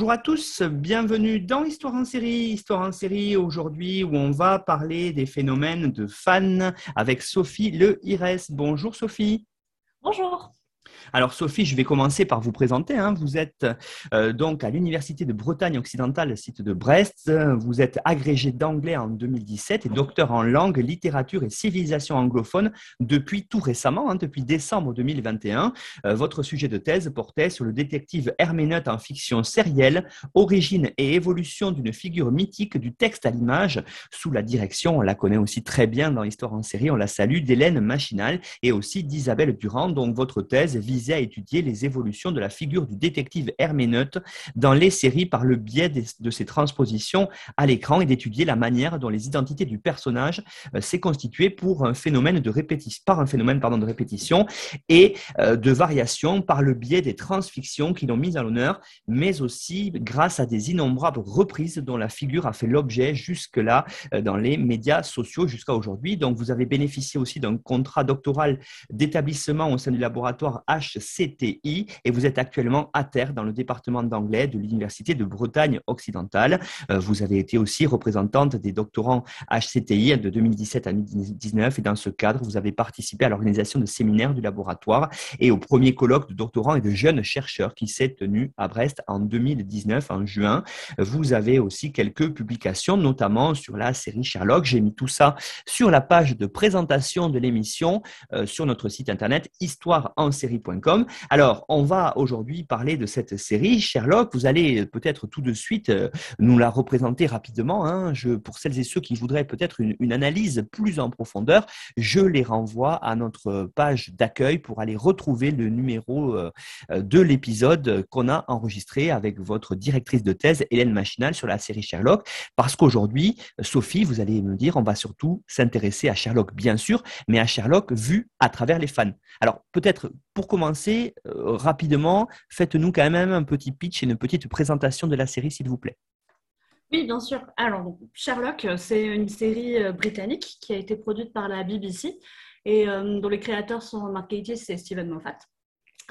Bonjour à tous, bienvenue dans Histoire en série. Histoire en série aujourd'hui où on va parler des phénomènes de fans avec Sophie Le Ires. Bonjour Sophie. Bonjour. Alors Sophie, je vais commencer par vous présenter. Hein. Vous êtes euh, donc à l'Université de Bretagne occidentale, site de Brest. Vous êtes agrégé d'anglais en 2017 et docteur en langue, littérature et civilisation anglophone depuis tout récemment, hein, depuis décembre 2021. Euh, votre sujet de thèse portait sur le détective herméneute en fiction sérielle, origine et évolution d'une figure mythique du texte à l'image, sous la direction, on la connaît aussi très bien dans l'histoire en série, on la salue, d'Hélène Machinal et aussi d'Isabelle Durand. Donc votre thèse à étudier les évolutions de la figure du détective herméneute dans les séries par le biais de ses transpositions à l'écran et d'étudier la manière dont les identités du personnage euh, s'est constituée pour un phénomène de répétition, par un phénomène pardon, de répétition et euh, de variation par le biais des transfictions qui l'ont mise à l'honneur, mais aussi grâce à des innombrables reprises dont la figure a fait l'objet jusque-là euh, dans les médias sociaux jusqu'à aujourd'hui. Donc vous avez bénéficié aussi d'un contrat doctoral d'établissement au sein du laboratoire HCTI et vous êtes actuellement à terre dans le département d'anglais de l'Université de Bretagne occidentale. Euh, vous avez été aussi représentante des doctorants HCTI de 2017 à 2019 et dans ce cadre, vous avez participé à l'organisation de séminaires du laboratoire et au premier colloque de doctorants et de jeunes chercheurs qui s'est tenu à Brest en 2019, en juin. Vous avez aussi quelques publications, notamment sur la série Sherlock. J'ai mis tout ça sur la page de présentation de l'émission euh, sur notre site internet histoireensérie.com. Alors, on va aujourd'hui parler de cette série Sherlock. Vous allez peut-être tout de suite euh, nous la représenter rapidement. Hein. Pour celles et ceux qui voudraient peut-être une, analyse plus en profondeur, je les renvoie à notre page d'accueil pour aller retrouver le numéro euh, de l'épisode qu'on a enregistré avec votre directrice de thèse, Hélène Machinal, sur la série Sherlock. Parce qu'aujourd'hui, Sophie, vous allez me dire, on va surtout s'intéresser à Sherlock, bien sûr, mais à Sherlock vu à travers les fans. Alors, peut-être pour commencer, euh, rapidement, faites-nous quand même un petit pitch et une petite présentation de la série, s'il vous plaît. Oui, bien sûr. Alors, Sherlock, c'est une série euh, britannique qui a été produite par la BBC et euh, dont les créateurs sont Mark Gatiss et Steven Moffat.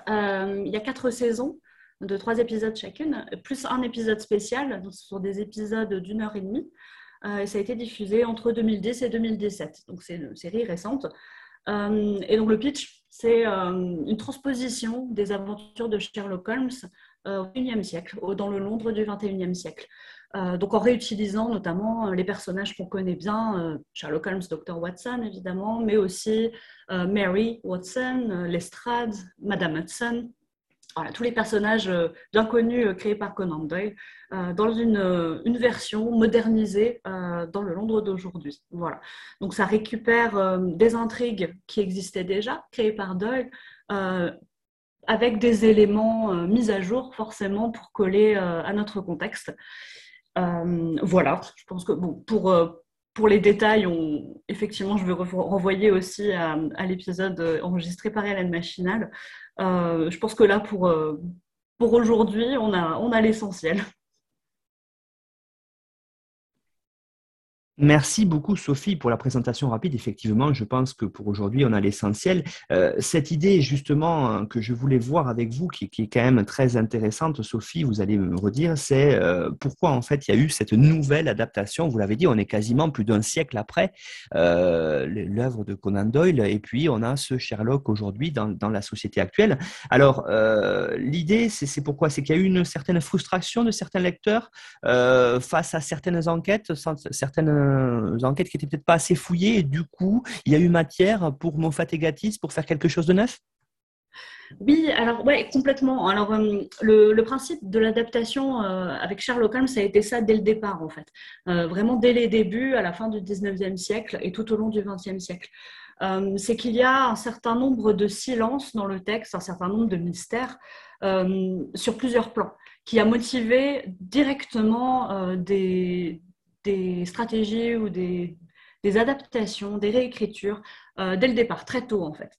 il y a quatre saisons de trois épisodes chacune, plus un épisode spécial. Donc, ce sont des épisodes d'une heure et demie. et ça a été diffusé entre 2010 et 2017. Donc, c'est une série récente. et donc, le pitch, c'est euh, une transposition des aventures de Sherlock Holmes euh, au XIe siècle, dans le Londres du XXIe siècle. Euh, donc en réutilisant notamment les personnages qu'on connaît bien, Sherlock Holmes, Dr. Watson évidemment, mais aussi Mary Watson, Lestrade, Madame Hudson, tous les personnages euh, bien connus euh, créés par Conan Doyle euh, dans une, version modernisée dans le Londres d'aujourd'hui. Voilà. Donc ça récupère des intrigues qui existaient déjà, créées par Doyle, avec des éléments mis à jour forcément pour coller à notre contexte. voilà, je pense que bon, pour, pour les détails, effectivement, je vais renvoyer aussi à, à l'épisode enregistré par Hélène Machinal. Euh, je pense que là, pour, euh, pour aujourd'hui, on a, on a l'essentiel. Merci beaucoup Sophie pour la présentation rapide. Effectivement, je pense que pour aujourd'hui, on a l'essentiel. Euh, cette idée justement hein, que je voulais voir avec vous, qui, est quand même très intéressante, Sophie, vous allez me redire, c'est euh, pourquoi en fait il y a eu cette nouvelle adaptation. Vous l'avez dit, on est quasiment plus d'un siècle après euh, l'œuvre de Conan Doyle, et puis on a ce Sherlock aujourd'hui dans, dans, la société actuelle. Alors l'idée, c'est pourquoi? C'est qu'il y a eu une certaine frustration de certains lecteurs face à certaines enquêtes, certaines euh, enquêtes qui n'étaient peut-être pas assez fouillées et du coup, il y a eu matière pour Moffat et Gatiss pour faire quelque chose de neuf? Oui, alors ouais, complètement. Alors euh, le, principe de l'adaptation euh, avec Sherlock Holmes, ça a été ça dès le départ en fait, vraiment dès les débuts, à la fin du 19e siècle et tout au long du 20e siècle. c'est qu'il y a un certain nombre de silences dans le texte, un certain nombre de mystères sur plusieurs plans, qui a motivé directement des, des stratégies ou des, adaptations, des réécritures dès le départ, très tôt en fait.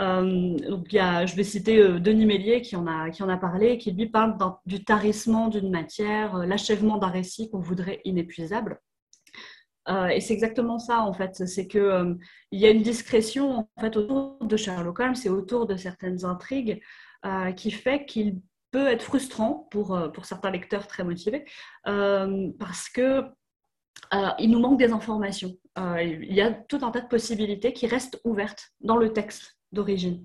Euh, donc, y a, je vais citer euh, Denis Mélier qui en a, qui en a parlé, qui lui parle du tarissement d'une matière, euh, l'achèvement d'un récit qu'on voudrait inépuisable. et c'est exactement ça, en fait. C'est qu'il il y a une discrétion en fait, autour de Sherlock Holmes et autour de certaines intrigues qui fait qu'il peut être frustrant pour, pour certains lecteurs très motivés parce que il nous manque des informations. il y a tout un tas de possibilités qui restent ouvertes dans le texte d'origine.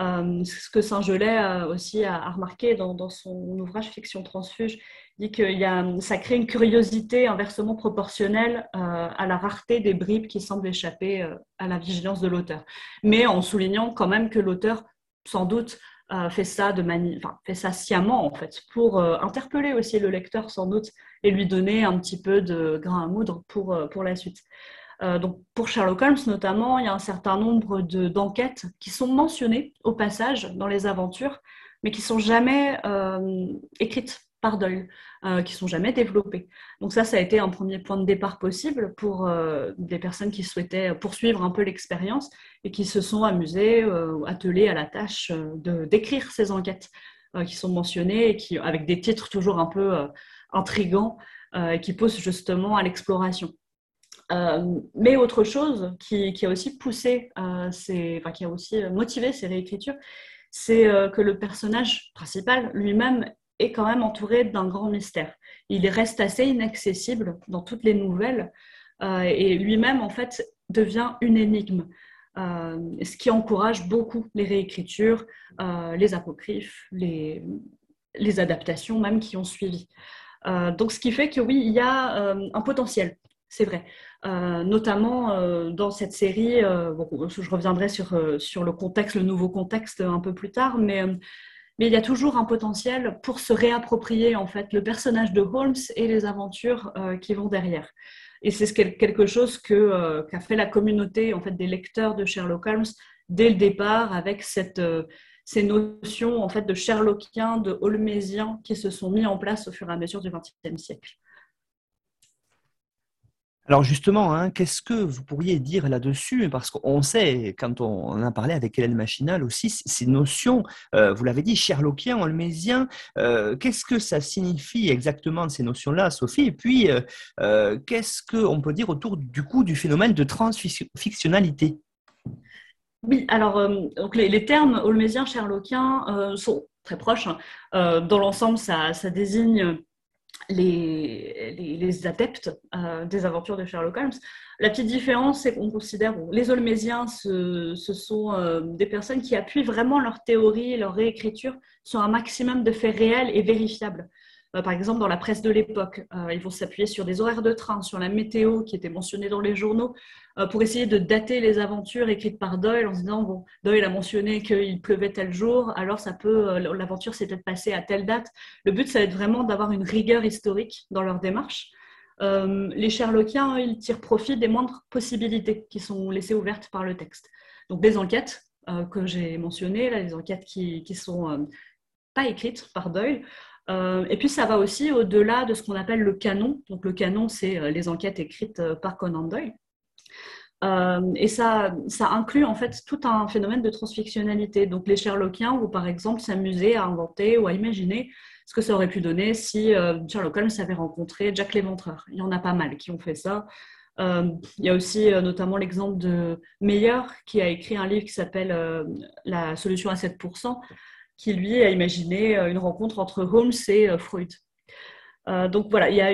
Euh, ce que Saint-Gelais a aussi a, remarqué dans, son ouvrage Fiction transfuge, dit que a, ça crée une curiosité inversement proportionnelle euh, à la rareté des bribes qui semblent échapper euh, à la vigilance de l'auteur. Mais en soulignant quand même que l'auteur, sans doute, fait ça de enfin, fait ça sciemment en fait pour interpeller aussi le lecteur sans doute et lui donner un petit peu de grain à moudre pour, pour la suite. Euh, donc pour Sherlock Holmes notamment, il y a un certain nombre d'enquêtes qui sont mentionnées au passage dans les aventures, mais qui sont jamais euh, écrites par Doyle, euh, qui sont jamais développées. Donc ça, ça a été un premier point de départ possible pour des personnes qui souhaitaient poursuivre un peu l'expérience et qui se sont amusées, attelées à la tâche de d'écrire ces enquêtes qui sont mentionnées et qui, avec des titres toujours un peu intrigants qui poussent justement à l'exploration. Euh, mais autre chose qui, a aussi poussé, euh, qui a aussi motivé ces réécritures, c'est euh, que le personnage principal lui-même est quand même entouré d'un grand mystère. Il reste assez inaccessible dans toutes les nouvelles et lui-même, en fait, devient une énigme. ce qui encourage beaucoup les réécritures, les apocryphes, les, adaptations même qui ont suivi. donc, ce qui fait que oui, il y a un potentiel c'est vrai. Euh, notamment euh, dans cette série, euh, je reviendrai sur, sur le contexte, le nouveau contexte un peu plus tard, mais, mais il y a toujours un potentiel pour se réapproprier en fait le personnage de Holmes et les aventures qui vont derrière. Et c'est quelque chose que, qu'a fait la communauté en fait, des lecteurs de Sherlock Holmes dès le départ avec cette, ces notions en fait, de Sherlockien, de Holmésien qui se sont mis en place au fur et à mesure du XXe siècle. Alors justement, hein, qu'est-ce que vous pourriez dire là-dessus? Parce qu'on sait, quand on a parlé avec Hélène Machinal aussi, ces notions, euh, vous l'avez dit, Sherlockien, holmésien, euh, qu'est-ce que ça signifie exactement ces notions-là, Sophie? Et puis, euh, qu'est-ce qu'on peut dire autour du coup du phénomène de transfictionnalité? Oui, alors donc les, termes holmésien, sherlockien sont très proches. Hein. dans l'ensemble, ça, ça désigne les, adeptes euh, des aventures de Sherlock Holmes. La petite différence, c'est qu'on considère les Holmésiens, ce, sont euh, des personnes qui appuient vraiment leur théorie, leur réécriture sur un maximum de faits réels et vérifiables. Euh, par exemple, dans la presse de l'époque, euh, ils vont s'appuyer sur des horaires de train, sur la météo qui était mentionnée dans les journaux, euh, pour essayer de dater les aventures écrites par Doyle en se disant, bon, Doyle a mentionné qu'il pleuvait tel jour, alors ça peut, l'aventure s'est peut-être passée à telle date. Le but, ça va être vraiment d'avoir une rigueur historique dans leur démarche. les Sherlockiens, ils tirent profit des moindres possibilités qui sont laissées ouvertes par le texte. Donc des enquêtes que j'ai mentionnées, là, des enquêtes qui, qui sont pas écrites par Doyle, euh, et puis ça va aussi au-delà de ce qu'on appelle le canon. Donc le canon, c'est euh, les enquêtes écrites euh, par Conan Doyle. et ça, ça inclut en fait tout un phénomène de transfictionnalité. Donc les Sherlockiens vont par exemple s'amuser à inventer ou à imaginer ce que ça aurait pu donner si Sherlock Holmes avait rencontré Jack l'Éventreur. Il y en a pas mal qui ont fait ça. il y a aussi notamment l'exemple de Meyer qui a écrit un livre qui s'appelle La solution à 7%, qui lui a imaginé euh, une rencontre entre Holmes et euh, Freud. Euh, donc voilà, il y a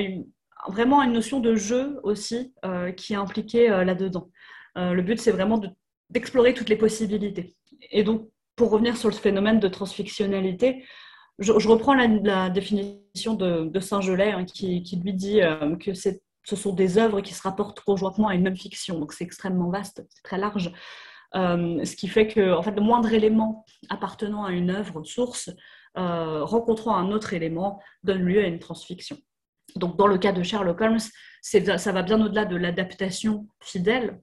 vraiment une notion de jeu aussi qui est impliquée là-dedans. le but, c'est vraiment d'explorer toutes les possibilités. Et donc, pour revenir sur le phénomène de transfictionnalité, je, reprends la, définition de, Saint-Gelais hein, qui, lui dit que ce sont des œuvres qui se rapportent conjointement à une même fiction. Donc c'est extrêmement vaste, c'est très large. Euh, ce qui fait que en fait, le moindre élément appartenant à une œuvre source euh, rencontrant un autre élément donne lieu à une transfiction. Donc, dans le cas de Sherlock Holmes, ça va bien au-delà de l'adaptation fidèle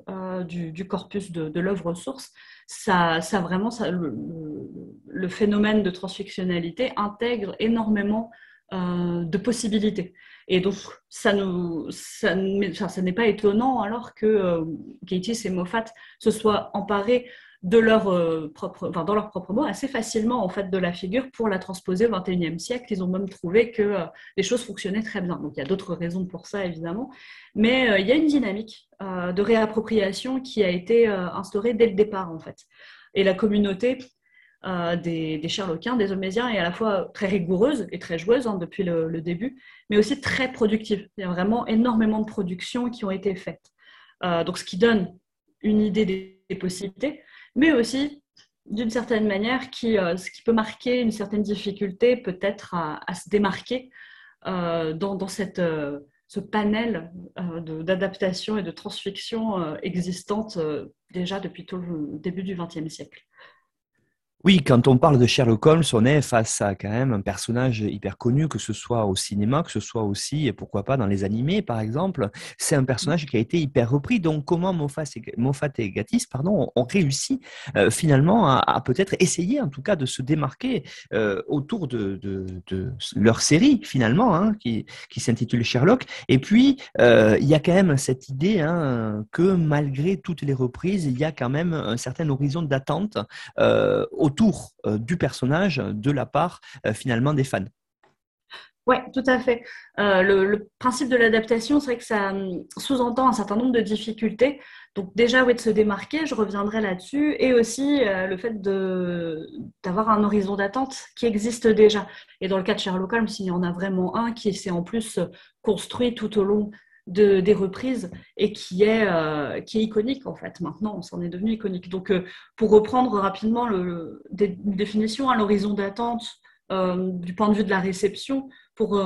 du, corpus de, l'œuvre source. Ça, ça vraiment, ça, le, phénomène de transfictionnalité intègre énormément de possibilités. Et donc, ça, n'est pas étonnant alors que euh, et Moffat se soient emparés de leur, euh, propre, enfin, dans leurs propres mots assez facilement en fait, de la figure pour la transposer au XXIe siècle. Ils ont même trouvé que euh, les choses fonctionnaient très bien. Donc, il y a d'autres raisons pour ça, évidemment. Mais euh, il y a une dynamique de réappropriation qui a été instaurée dès le départ, en fait. Et la communauté euh, des, des, des Holmésiens, est à la fois très rigoureuse et très joueuse hein, depuis le, début, mais aussi très productive. Il y a vraiment énormément de productions qui ont été faites. Euh, donc, ce qui donne une idée des, possibilités, mais aussi, d'une certaine manière, qui, euh, ce qui peut marquer une certaine difficulté peut-être à, se démarquer dans, cette, ce panel d'adaptation et de transfiction existante déjà depuis tout le début du XXe siècle. Oui, quand on parle de Sherlock Holmes, on est face à quand même un personnage hyper connu, que ce soit au cinéma, que ce soit aussi, et pourquoi pas dans les animés par exemple. C'est un personnage qui a été hyper repris. Donc comment Moffat et, Gatiss pardon, ont réussi euh, finalement à, peut-être essayer en tout cas de se démarquer euh, autour de, leur série finalement, hein, qui, s'intitule Sherlock. Et puis, euh, il y a quand même cette idée hein, que malgré toutes les reprises, il y a quand même un certain horizon d'attente euh, du personnage de la part euh, finalement des fans. Oui, tout à fait. Euh, le, principe de l'adaptation, c'est vrai que ça hum, sous-entend un certain nombre de difficultés. Donc déjà, oui, de se démarquer, je reviendrai là-dessus, et aussi le fait d'avoir un horizon d'attente qui existe déjà. Et dans le cas de Sherlock Holmes, il y en a vraiment un qui s'est en plus construit tout au long de, des reprises et qui est, euh, qui est iconique en fait. Maintenant, on s'en est devenu iconique. Donc, euh, pour reprendre rapidement le, une définition à l'horizon d'attente euh, du point de vue de la réception, pour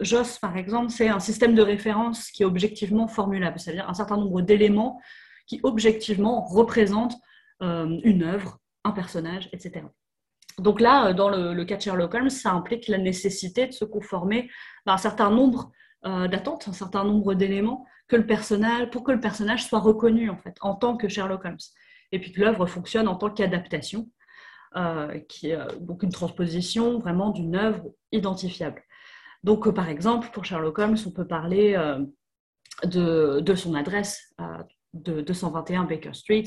Joss par exemple, c'est un système de référence qui est objectivement formulable, c'est-à-dire un certain nombre d'éléments qui objectivement représentent une œuvre, un personnage, etc. Donc là, dans le, le, cas de Sherlock Holmes, ça implique la nécessité de se conformer à un certain nombre euh, d'attente, un certain nombre d'éléments que le personnage, pour que le personnage soit reconnu en fait en tant que Sherlock Holmes. Et puis que l'œuvre fonctionne en tant qu'adaptation, euh, qui euh, donc une transposition vraiment d'une œuvre identifiable. Donc par exemple, pour Sherlock Holmes, on peut parler de, de, son adresse de 221 Baker Street,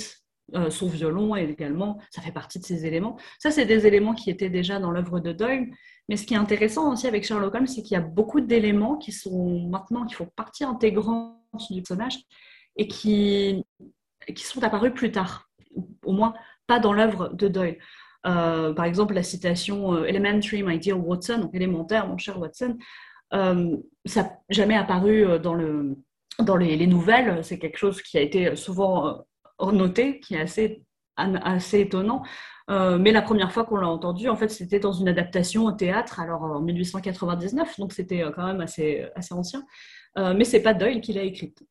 son violon également, ça fait partie de ces éléments. Ça, c'est des éléments qui étaient déjà dans l'œuvre de Doyle, mais ce qui est intéressant aussi avec Sherlock Holmes, c'est qu'il y a beaucoup d'éléments qui sont maintenant, qui font partie intégrante du personnage et qui, qui sont apparus plus tard, au moins pas dans l'œuvre de Doyle. Euh, par exemple, la citation euh, Elementary, my dear Watson, donc élémentaire, mon cher Watson, euh, ça n'a jamais apparu dans, le, dans les, les nouvelles. C'est quelque chose qui a été souvent noté, qui est assez, assez étonnant. Euh, mais la première fois qu'on l'a entendu, en fait, c'était dans une adaptation au théâtre, alors en 1899, donc c'était euh, quand même assez, assez ancien. Euh, mais c'est pas Doyle qui l'a écrite.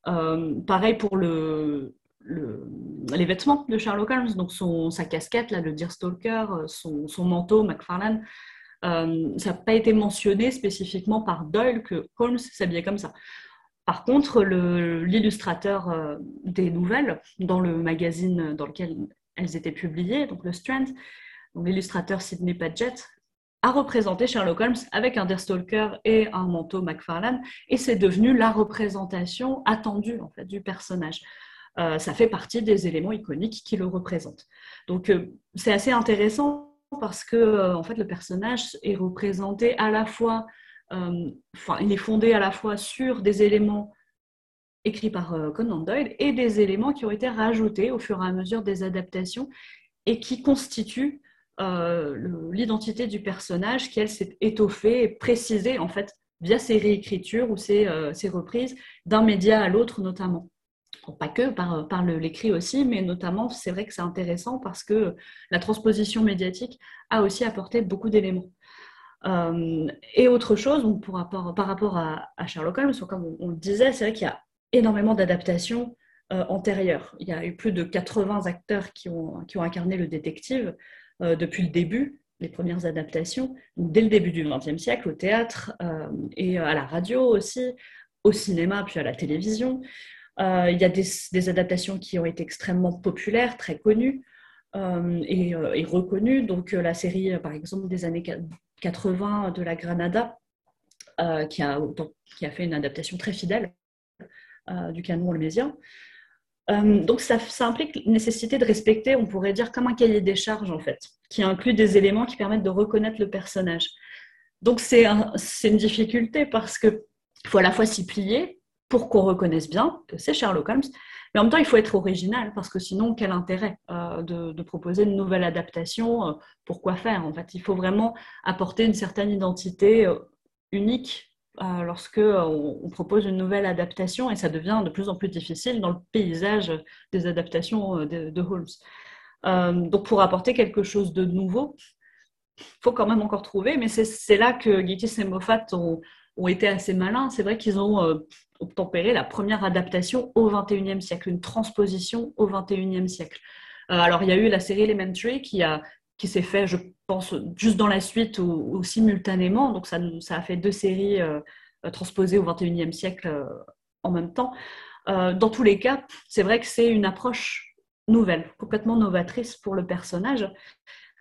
pareil pour le, les vêtements de Sherlock Holmes, donc sa casquette, là, le Deerstalker, son, son manteau, Macfarlane. ça n'a pas été mentionné spécifiquement par Doyle que Holmes s'habillait comme ça. Par contre, l'illustrateur des nouvelles, dans le magazine dans lequel elles étaient publiées, donc le Strand, l'illustrateur Sidney Paget, a représenté Sherlock Holmes avec un Deerstalker et un manteau McFarlane, et c'est devenu la représentation attendue du personnage. Euh, ça fait partie des éléments iconiques qui le représentent. Donc euh, c'est assez intéressant parce que euh, en fait, le personnage est représenté à la fois, enfin, il est fondé à la fois sur des éléments écrit par euh, Conan Doyle, et des éléments qui ont été rajoutés au fur et à mesure des adaptations et qui constituent euh, l'identité du personnage qui, elle, s'est étoffée et précisée, en fait, via ses réécritures ou ses, euh, reprises d'un média à l'autre, notamment. pas que, par, par l'écrit aussi, mais notamment, c'est vrai que c'est intéressant parce que la transposition médiatique a aussi apporté beaucoup d'éléments. et autre chose, pour rapport, par rapport à, Sherlock Holmes, comme on, on le disait, c'est vrai qu'il y a énormément d'adaptations euh, antérieures. Il y a eu plus de 80 acteurs qui ont, incarné le détective euh, depuis le début, les premières adaptations, dès le début du XXe siècle, au théâtre euh, et à la radio aussi, au cinéma puis à la télévision. il y a des, adaptations qui ont été extrêmement populaires, très connues et, reconnues. Donc la série, par exemple, des années 80 de la Granada, qui a fait une adaptation très fidèle du canon holmésien. Euh, donc ça, implique une nécessité de respecter, on pourrait dire, comme un cahier des charges en fait, qui inclut des éléments qui permettent de reconnaître le personnage. Donc c'est une difficulté parce qu'il faut à la fois s'y plier pour qu'on reconnaisse bien que c'est Sherlock Holmes, mais en même temps il faut être original parce que sinon quel intérêt euh, de, proposer une nouvelle adaptation euh, Pourquoi faire en fait? Il faut vraiment apporter une certaine identité unique euh, lorsque euh, on, propose une nouvelle adaptation et ça devient de plus en plus difficile dans le paysage des adaptations euh, de, Holmes. donc pour apporter quelque chose de nouveau, il faut quand même encore trouver, mais c'est là que Gatiss et Moffat ont, été assez malins. C'est vrai qu'ils ont tempéré la première adaptation au XXIe siècle, une transposition au XXIe siècle. alors il y a eu la série Elementary qui a qui s'est fait, je pense, juste dans la suite ou, simultanément. Donc, ça, ça, a fait deux séries euh, transposées au XXIe siècle euh, en même temps. Euh, dans tous les cas, c'est vrai que c'est une approche nouvelle, complètement novatrice pour le personnage.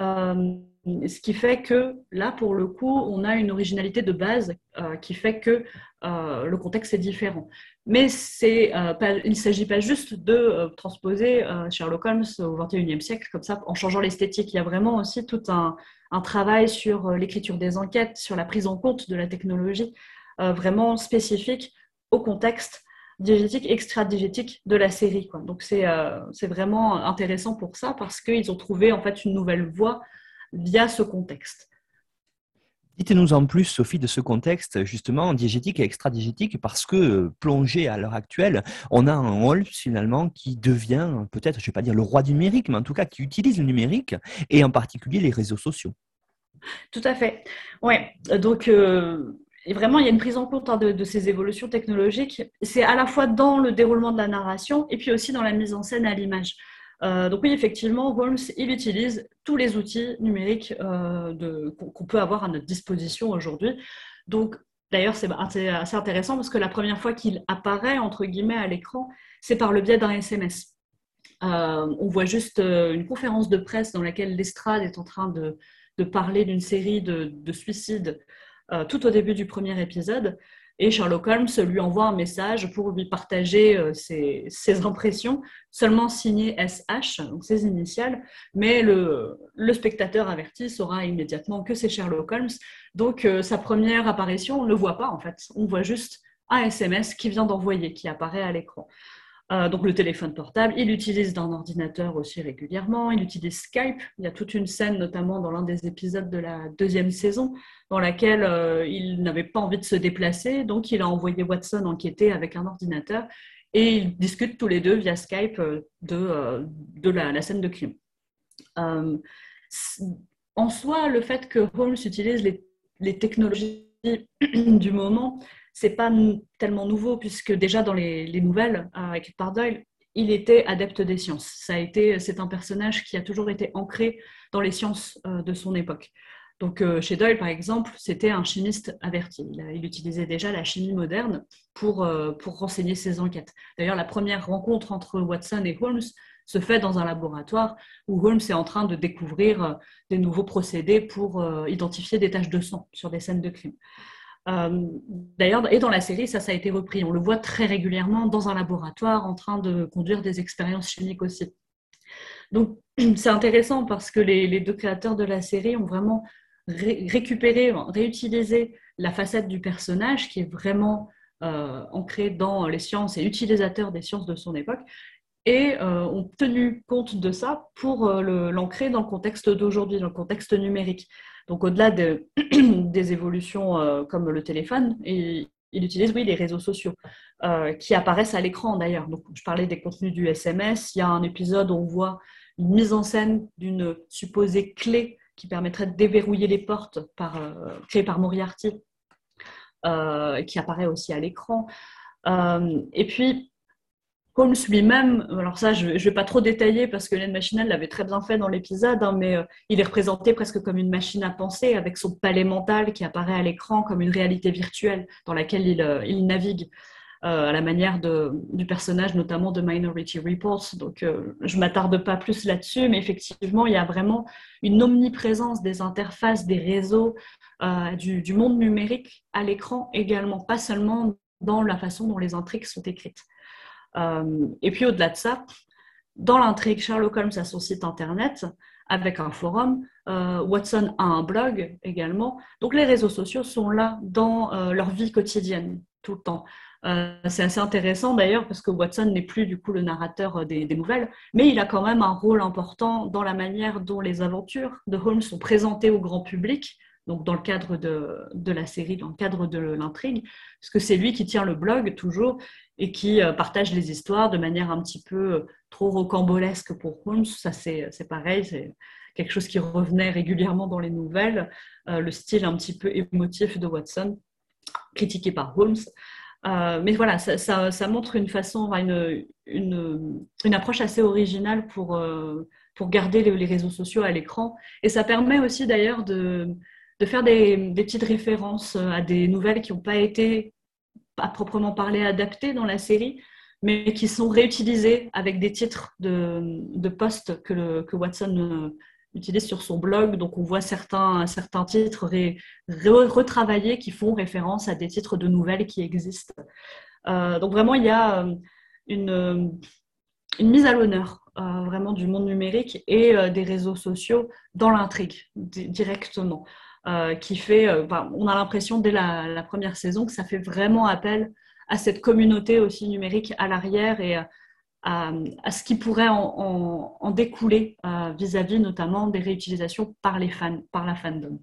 Ce qui fait que là, pour le coup, on a une originalité de base qui fait que le contexte est différent. Mais euh, il ne s'agit pas juste de euh, transposer euh, Sherlock Holmes au XXIe siècle comme ça en changeant l'esthétique. Il y a vraiment aussi tout un, travail sur l'écriture des enquêtes, sur la prise en compte de la technologie, vraiment spécifique au contexte diégétique, extra-diégétique de la série. Donc c'est vraiment intéressant pour ça parce qu'ils ont trouvé en fait une nouvelle voie via ce contexte. Dites-nous en plus, Sophie, de ce contexte justement diégétique et extra-diégétique, parce que euh, plongé à l'heure actuelle, on a un rôle finalement qui devient peut-être, je ne vais pas dire le roi du numérique, mais en tout cas qui utilise le numérique et en particulier les réseaux sociaux. Tout à fait. Ouais. Donc euh, vraiment, il y a une prise en compte hein, de, ces évolutions technologiques. C'est à la fois dans le déroulement de la narration et puis aussi dans la mise en scène à l'image. Euh, donc oui, effectivement, Holmes, il utilise tous les outils numériques euh, qu'on peut avoir à notre disposition aujourd'hui. Donc d'ailleurs, c'est assez intéressant parce que la première fois qu'il apparaît, entre guillemets, à l'écran, c'est par le biais d'un SMS. Euh, on voit juste une conférence de presse dans laquelle Lestrade est en train de, parler d'une série de suicides tout au début du premier épisode. Et Sherlock Holmes lui envoie un message pour lui partager euh, ses, impressions, seulement signé SH, donc ses initiales, mais le, spectateur averti saura immédiatement que c'est Sherlock Holmes. Donc euh, sa première apparition, on ne le voit pas en fait, on voit juste un SMS qui vient d'envoyer, qui apparaît à l'écran. Euh, donc le téléphone portable, il utilise d'un ordinateur aussi régulièrement, il utilise Skype. Il y a toute une scène, notamment dans l'un des épisodes de la deuxième saison, dans laquelle euh, il n'avait pas envie de se déplacer, donc il a envoyé Watson enquêter avec un ordinateur et ils discutent tous les deux via Skype euh, de, de la, scène de crime. en soi, le fait que Holmes utilise les, les technologies du moment, c'est pas tellement nouveau puisque déjà dans les, nouvelles euh, avec Doyle, il était adepte des sciences. Ça a été, c'est un personnage qui a toujours été ancré dans les sciences euh, de son époque. Donc euh, chez Doyle, par exemple, c'était un chimiste averti. Il, utilisait déjà la chimie moderne pour, pour renseigner ses enquêtes. D'ailleurs, la première rencontre entre Watson et Holmes se fait dans un laboratoire où Holmes est en train de découvrir des nouveaux procédés pour identifier des taches de sang sur des scènes de crime. Euh, d'ailleurs, et dans la série, ça, ça a été repris. On le voit très régulièrement dans un laboratoire en train de conduire des expériences chimiques aussi. Donc, c'est intéressant parce que les, deux créateurs de la série ont vraiment récupéré, réutilisé la facette du personnage qui est vraiment euh, ancré dans les sciences et utilisateur des sciences de son époque et euh, ont tenu compte de ça pour l'ancrer dans le contexte d'aujourd'hui, dans le contexte numérique. Donc au-delà des évolutions euh, comme le téléphone, il, utilise oui les réseaux sociaux euh, qui apparaissent à l'écran d'ailleurs. Je parlais des contenus du SMS. Il y a un épisode où on voit une mise en scène d'une supposée clé qui permettrait de déverrouiller les portes euh, créée par Moriarty, qui apparaît aussi à l'écran. et puis Holmes lui-même, alors ça, je ne vais pas trop détailler parce que l'aide machinale l'avait très bien fait dans l'épisode, hein, mais euh, il est représenté presque comme une machine à penser avec son palais mental qui apparaît à l'écran comme une réalité virtuelle dans laquelle il, euh, navigue. Euh, à la manière du personnage, notamment de Minority Reports. Donc, je ne m'attarde pas plus là-dessus, mais effectivement, il y a vraiment une omniprésence des interfaces, des réseaux, du, du, monde numérique à l'écran également, pas seulement dans la façon dont les intrigues sont écrites. Euh, et puis au-delà de ça, dans l'intrigue, Sherlock Holmes a son site internet avec un forum. Euh, Watson a un blog également. Donc les réseaux sociaux sont là dans euh, leur vie quotidienne tout le temps. C'est assez intéressant d'ailleurs parce que Watson n'est plus du coup le narrateur des, nouvelles, mais il a quand même un rôle important dans la manière dont les aventures de Holmes sont présentées au grand public, donc dans le cadre de, la série, dans le cadre de l'intrigue, parce que c'est lui qui tient le blog toujours et qui euh, partagent les histoires de manière un petit peu euh, trop rocambolesque pour Holmes. Ça, c'est pareil, c'est quelque chose qui revenait régulièrement dans les nouvelles, euh, le style un petit peu émotif de Watson, critiqué par Holmes. Mais voilà, ça, montre une façon, une, approche assez originale pour, pour garder les, réseaux sociaux à l'écran. Et ça permet aussi d'ailleurs de, faire des, petites références à des nouvelles qui n'ont pas été à proprement parler adaptés dans la série, mais qui sont réutilisés avec des titres de, de posts que, Watson euh, utilise sur son blog. Donc on voit certains, certains titres retravaillés qui font référence à des titres de nouvelles qui existent. Euh, donc vraiment, il y a euh, une, une mise à l'honneur vraiment du monde numérique et des réseaux sociaux dans l'intrigue directement. Euh, qui fait, euh, on a l'impression dès la, première saison que ça fait vraiment appel à cette communauté aussi numérique à l'arrière et à, ce qui pourrait en, découler euh, vis-à-vis -vis notamment des réutilisations par les fans, par la fandom.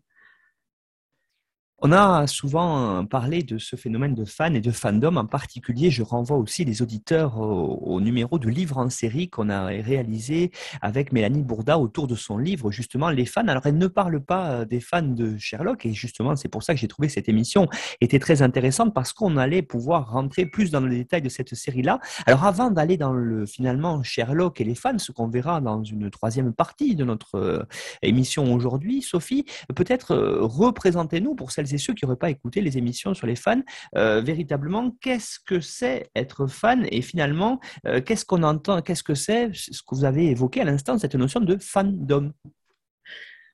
On a souvent parlé de ce phénomène de fans et de fandom. En particulier, je renvoie aussi les auditeurs au, numéro de livre en série qu'on a réalisé avec Mélanie Bourda autour de son livre, justement, Les fans. Alors, elle ne parle pas euh, des fans de Sherlock et justement, c'est pour ça que j'ai trouvé cette émission était très intéressante parce qu'on allait pouvoir rentrer plus dans le détail de cette série-là. Alors, avant d'aller dans le finalement Sherlock et les fans, ce qu'on verra dans une troisième partie de notre euh, émission aujourd'hui, Sophie, peut-être euh, représentez-nous pour celles et ceux qui n'auraient pas écouté les émissions sur les fans, euh, véritablement, qu'est-ce que c'est être fan et finalement, euh, qu'est-ce qu'on entend, qu'est-ce que c'est ce que vous avez évoqué à l'instant, cette notion de fandom?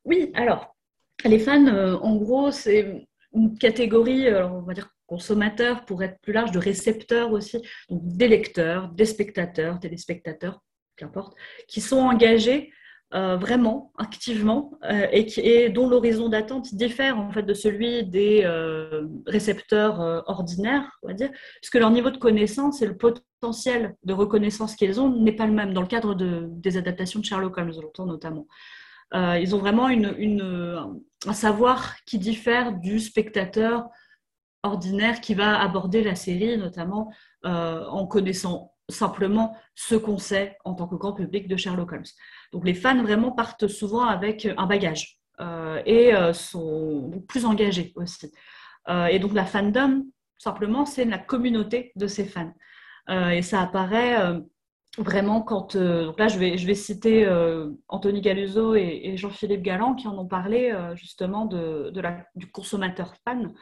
Oui, alors, les fans, euh, en gros, c'est une catégorie, on va dire consommateurs pour être plus large, de récepteurs aussi, donc des lecteurs, des spectateurs, téléspectateurs, qu'importe, qui sont engagés euh, vraiment activement euh, et, qui, dont l'horizon d'attente diffère en fait de celui des euh, récepteurs ordinaires, on va dire, puisque leur niveau de connaissance et le potentiel de reconnaissance qu'ils ont n'est pas le même dans le cadre de, des adaptations de Sherlock Holmes, notamment. ils ont vraiment une, un savoir qui diffère du spectateur ordinaire qui va aborder la série, notamment en connaissant simplement ce qu'on sait en tant que grand public de Sherlock Holmes. Donc les fans vraiment partent souvent avec un bagage euh, et euh, sont plus engagés aussi. Euh, et donc la fandom, simplement, c'est la communauté de ces fans. et ça apparaît vraiment quand... donc là, je vais, je vais citer Anthony Galuso et, Jean-Philippe Galland qui en ont parlé justement de, du consommateur fan.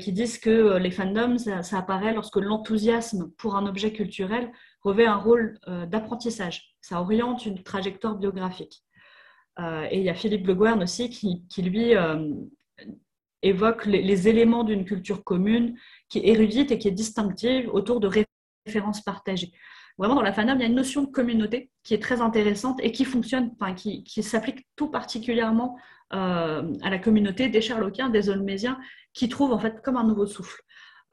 Qui disent que les fandoms, ça apparaît lorsque l'enthousiasme pour un objet culturel revêt un rôle euh, d'apprentissage. Ça oriente une trajectoire biographique. Euh, et il y a Philippe Le Guern aussi qui, lui euh, évoque les, éléments d'une culture commune qui est érudite et qui est distinctive autour de références partagées. Vraiment, dans la fandom, il y a une notion de communauté qui est très intéressante et qui fonctionne, enfin, qui, qui s'applique tout particulièrement à la communauté des Sherlockiens, des Olmésiens, qui trouvent en fait comme un nouveau souffle.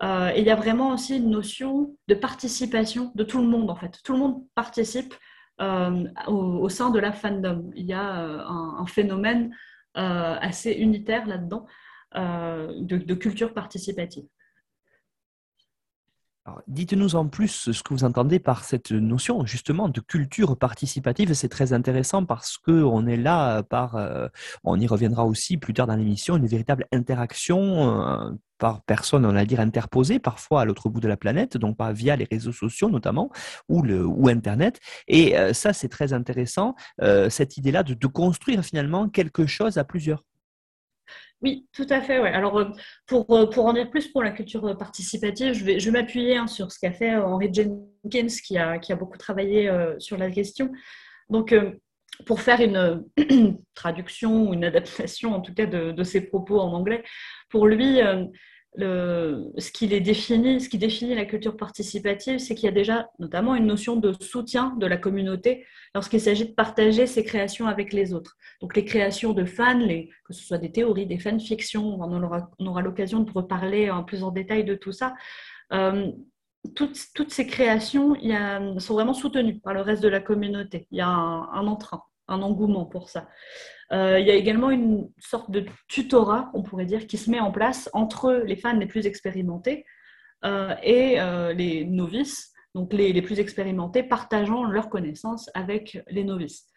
Euh, il y a vraiment aussi une notion de participation de tout le monde, en fait. Tout le monde participe euh, au, sein de la fandom. Il y a euh, un, phénomène assez unitaire là-dedans de, culture participative. Dites-nous en plus ce que vous entendez par cette notion justement de culture participative. C'est très intéressant parce qu'on est là par, on y reviendra aussi plus tard dans l'émission, une véritable interaction par personne, on va dire, interposée, parfois à l'autre bout de la planète, donc pas via les réseaux sociaux notamment, ou, Internet. Et ça, c'est très intéressant, cette idée-là de construire finalement quelque chose à plusieurs. Oui, tout à fait. Alors, euh, pour, euh, pour en dire plus pour la culture participative, je vais, m'appuyer hein, sur ce qu'a fait euh, Henry Jenkins, qui a, qui a beaucoup travaillé sur la question. Donc, pour faire une, traduction ou une adaptation, en tout cas, de, de, ses propos en anglais, pour lui, ce, qui définit, la culture participative, c'est qu'il y a déjà notamment une notion de soutien de la communauté lorsqu'il s'agit de partager ses créations avec les autres. Donc les créations de fans, que ce soit des théories, des fanfictions, on aura, on aura l'occasion de reparler en plus en détail de tout ça. Euh, toutes, ces créations sont vraiment soutenues par le reste de la communauté. Il y a un, un entrain, un engouement pour ça. Euh, il y a également une sorte de tutorat, on pourrait dire, qui se met en place entre les fans les plus expérimentés euh, et euh, les novices, donc les, plus expérimentés, partageant leurs connaissances avec les novices.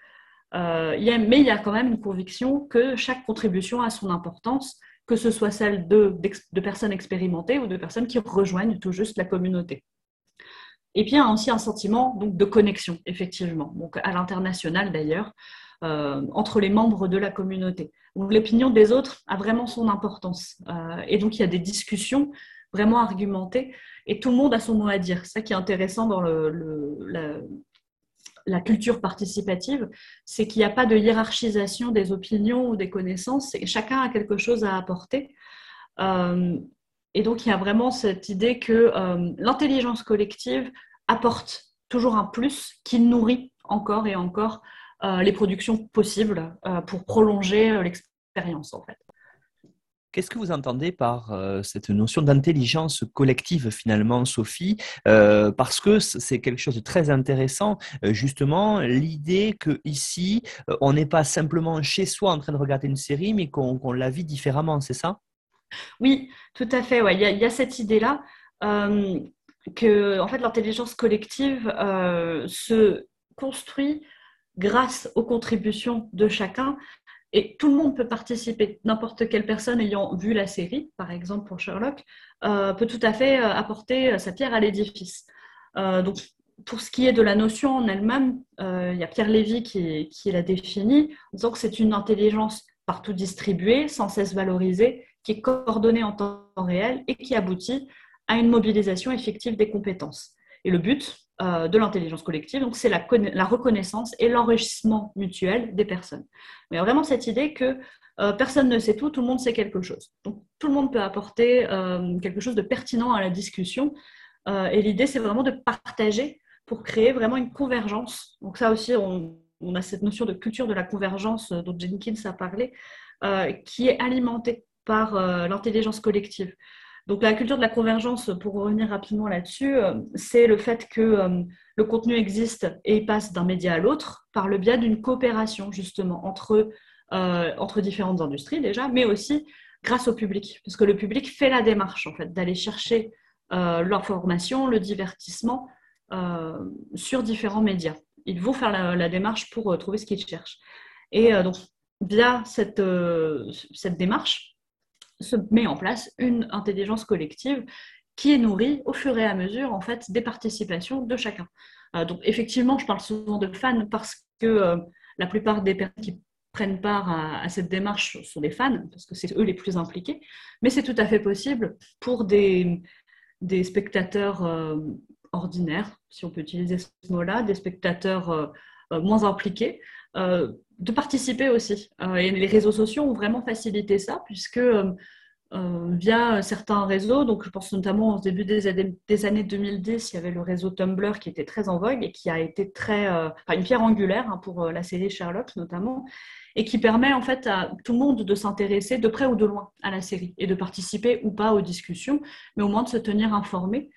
mais il y a quand même une conviction que chaque contribution a son importance, que ce soit celle de, de personnes expérimentées ou de personnes qui rejoignent tout juste la communauté. Et puis il y a aussi un sentiment donc, de connexion, effectivement, donc à l'international d'ailleurs. Euh, entre les membres de la communauté. L'opinion des autres a vraiment son importance. Euh, et donc, il y a des discussions vraiment argumentées et tout le monde a son mot à dire. C'est ça qui est intéressant dans la, culture participative, c'est qu'il n'y a pas de hiérarchisation des opinions ou des connaissances, et chacun a quelque chose à apporter. Euh, et donc, il y a vraiment cette idée que l'intelligence collective apporte toujours un plus qui nourrit encore et encore les productions possibles euh, pour prolonger euh, l'expérience en fait. Qu'est-ce que vous entendez par cette notion d'intelligence collective finalement, Sophie? Parce que c'est quelque chose de très intéressant, justement, l'idée que ici, on n'est pas simplement chez soi en train de regarder une série, mais qu'on la vit différemment, c'est ça? Oui, tout à fait. Il, y a, cette idée-là que, en fait, l'intelligence collective se construit grâce aux contributions de chacun. Et tout le monde peut participer. N'importe quelle personne ayant vu la série, par exemple pour Sherlock, euh, peut tout à fait euh, apporter euh, sa pierre à l'édifice. donc, pour ce qui est de la notion en elle-même, il y a Pierre Lévy qui, l'a définie en disant que c'est une intelligence partout distribuée, sans cesse valorisée, qui est coordonnée en temps réel et qui aboutit à une mobilisation effective des compétences. Et le but, euh, de l'intelligence collective. Donc, c'est la, reconnaissance et l'enrichissement mutuel des personnes. Il y a vraiment cette idée que euh, personne ne sait tout, tout le monde sait quelque chose. Donc, tout le monde peut apporter euh, quelque chose de pertinent à la discussion. et l'idée, c'est vraiment de partager pour créer vraiment une convergence. Donc, ça aussi, on, on a cette notion de culture de la convergence dont Jenkins a parlé, qui est alimentée par l'intelligence collective. Donc la culture de la convergence, pour revenir rapidement là-dessus, euh, c'est le fait que euh, le contenu existe et passe d'un média à l'autre par le biais d'une coopération justement entre, euh, entre différentes industries déjà, mais aussi grâce au public, parce que le public fait la démarche en fait d'aller chercher l'information, le divertissement sur différents médias. Ils vont faire la, la démarche pour trouver ce qu'ils cherchent. Et donc via cette, cette démarche, se met en place une intelligence collective qui est nourrie au fur et à mesure en fait des participations de chacun. Euh, donc effectivement, je parle souvent de fans parce que euh, la plupart des personnes qui prennent part à, cette démarche sont des fans, parce que c'est eux les plus impliqués, mais c'est tout à fait possible pour des, spectateurs euh, ordinaires, si on peut utiliser ce mot-là, des spectateurs moins impliqués, de participer aussi. Euh, et les réseaux sociaux ont vraiment facilité ça, puisque euh, euh, via certains réseaux, donc je pense notamment au début des années, des années, 2010, il y avait le réseau Tumblr qui était très en vogue et qui a été très, une pierre angulaire hein, pour la série Sherlock notamment, et qui permet en fait à tout le monde de s'intéresser de près ou de loin à la série et de participer ou pas aux discussions, mais au moins de se tenir informé,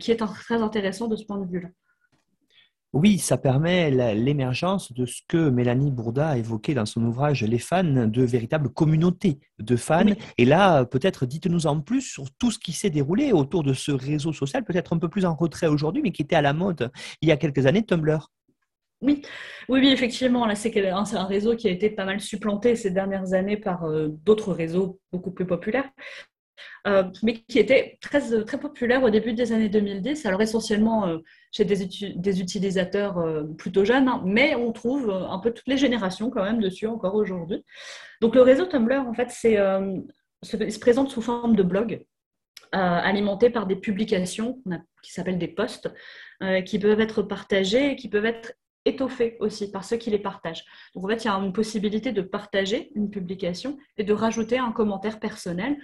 qui est très intéressant de ce point de vue-là. Oui, ça permet l'émergence de ce que Mélanie Bourda a évoqué dans son ouvrage Les fans, de véritables communautés de fans. Et là, peut-être dites-nous en plus sur tout ce qui s'est déroulé autour de ce réseau social, peut-être un peu plus en retrait aujourd'hui, mais qui était à la mode il y a quelques années, Tumblr. Oui, oui, oui, effectivement. Là, c'est un réseau qui a été pas mal supplanté ces dernières années par euh, d'autres réseaux beaucoup plus populaires. Mais qui était très, très populaire au début des années 2010, alors essentiellement chez des, utilisateurs plutôt jeunes, hein, mais on trouve un peu toutes les générations quand même dessus encore aujourd'hui. Donc le réseau Tumblr, en fait, se, se présente sous forme de blog, alimenté par des publications qui s'appellent des posts, qui peuvent être partagés et qui peuvent être étoffé aussi par ceux qui les partagent. Donc en fait, il y a une possibilité de partager une publication et de rajouter un commentaire personnel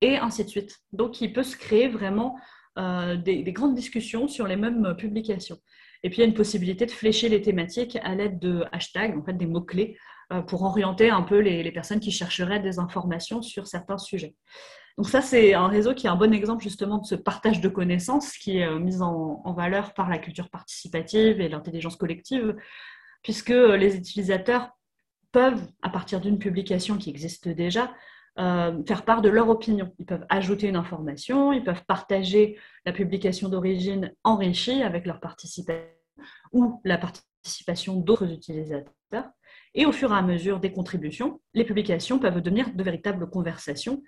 et ainsi de suite. Donc il peut se créer vraiment euh, des, grandes discussions sur les mêmes publications. Et puis il y a une possibilité de flécher les thématiques à l'aide de hashtags, en fait des mots-clés, euh, pour orienter un peu les, personnes qui chercheraient des informations sur certains sujets. Donc ça, c'est un réseau qui est un bon exemple justement de ce partage de connaissances qui est euh, mis en, valeur par la culture participative et l'intelligence collective, puisque euh, les utilisateurs peuvent, à partir d'une publication qui existe déjà, euh, faire part de leur opinion. Ils peuvent ajouter une information, ils peuvent partager la publication d'origine enrichie avec leur participation ou la participation d'autres utilisateurs. Et au fur et à mesure des contributions, les publications peuvent devenir de véritables conversations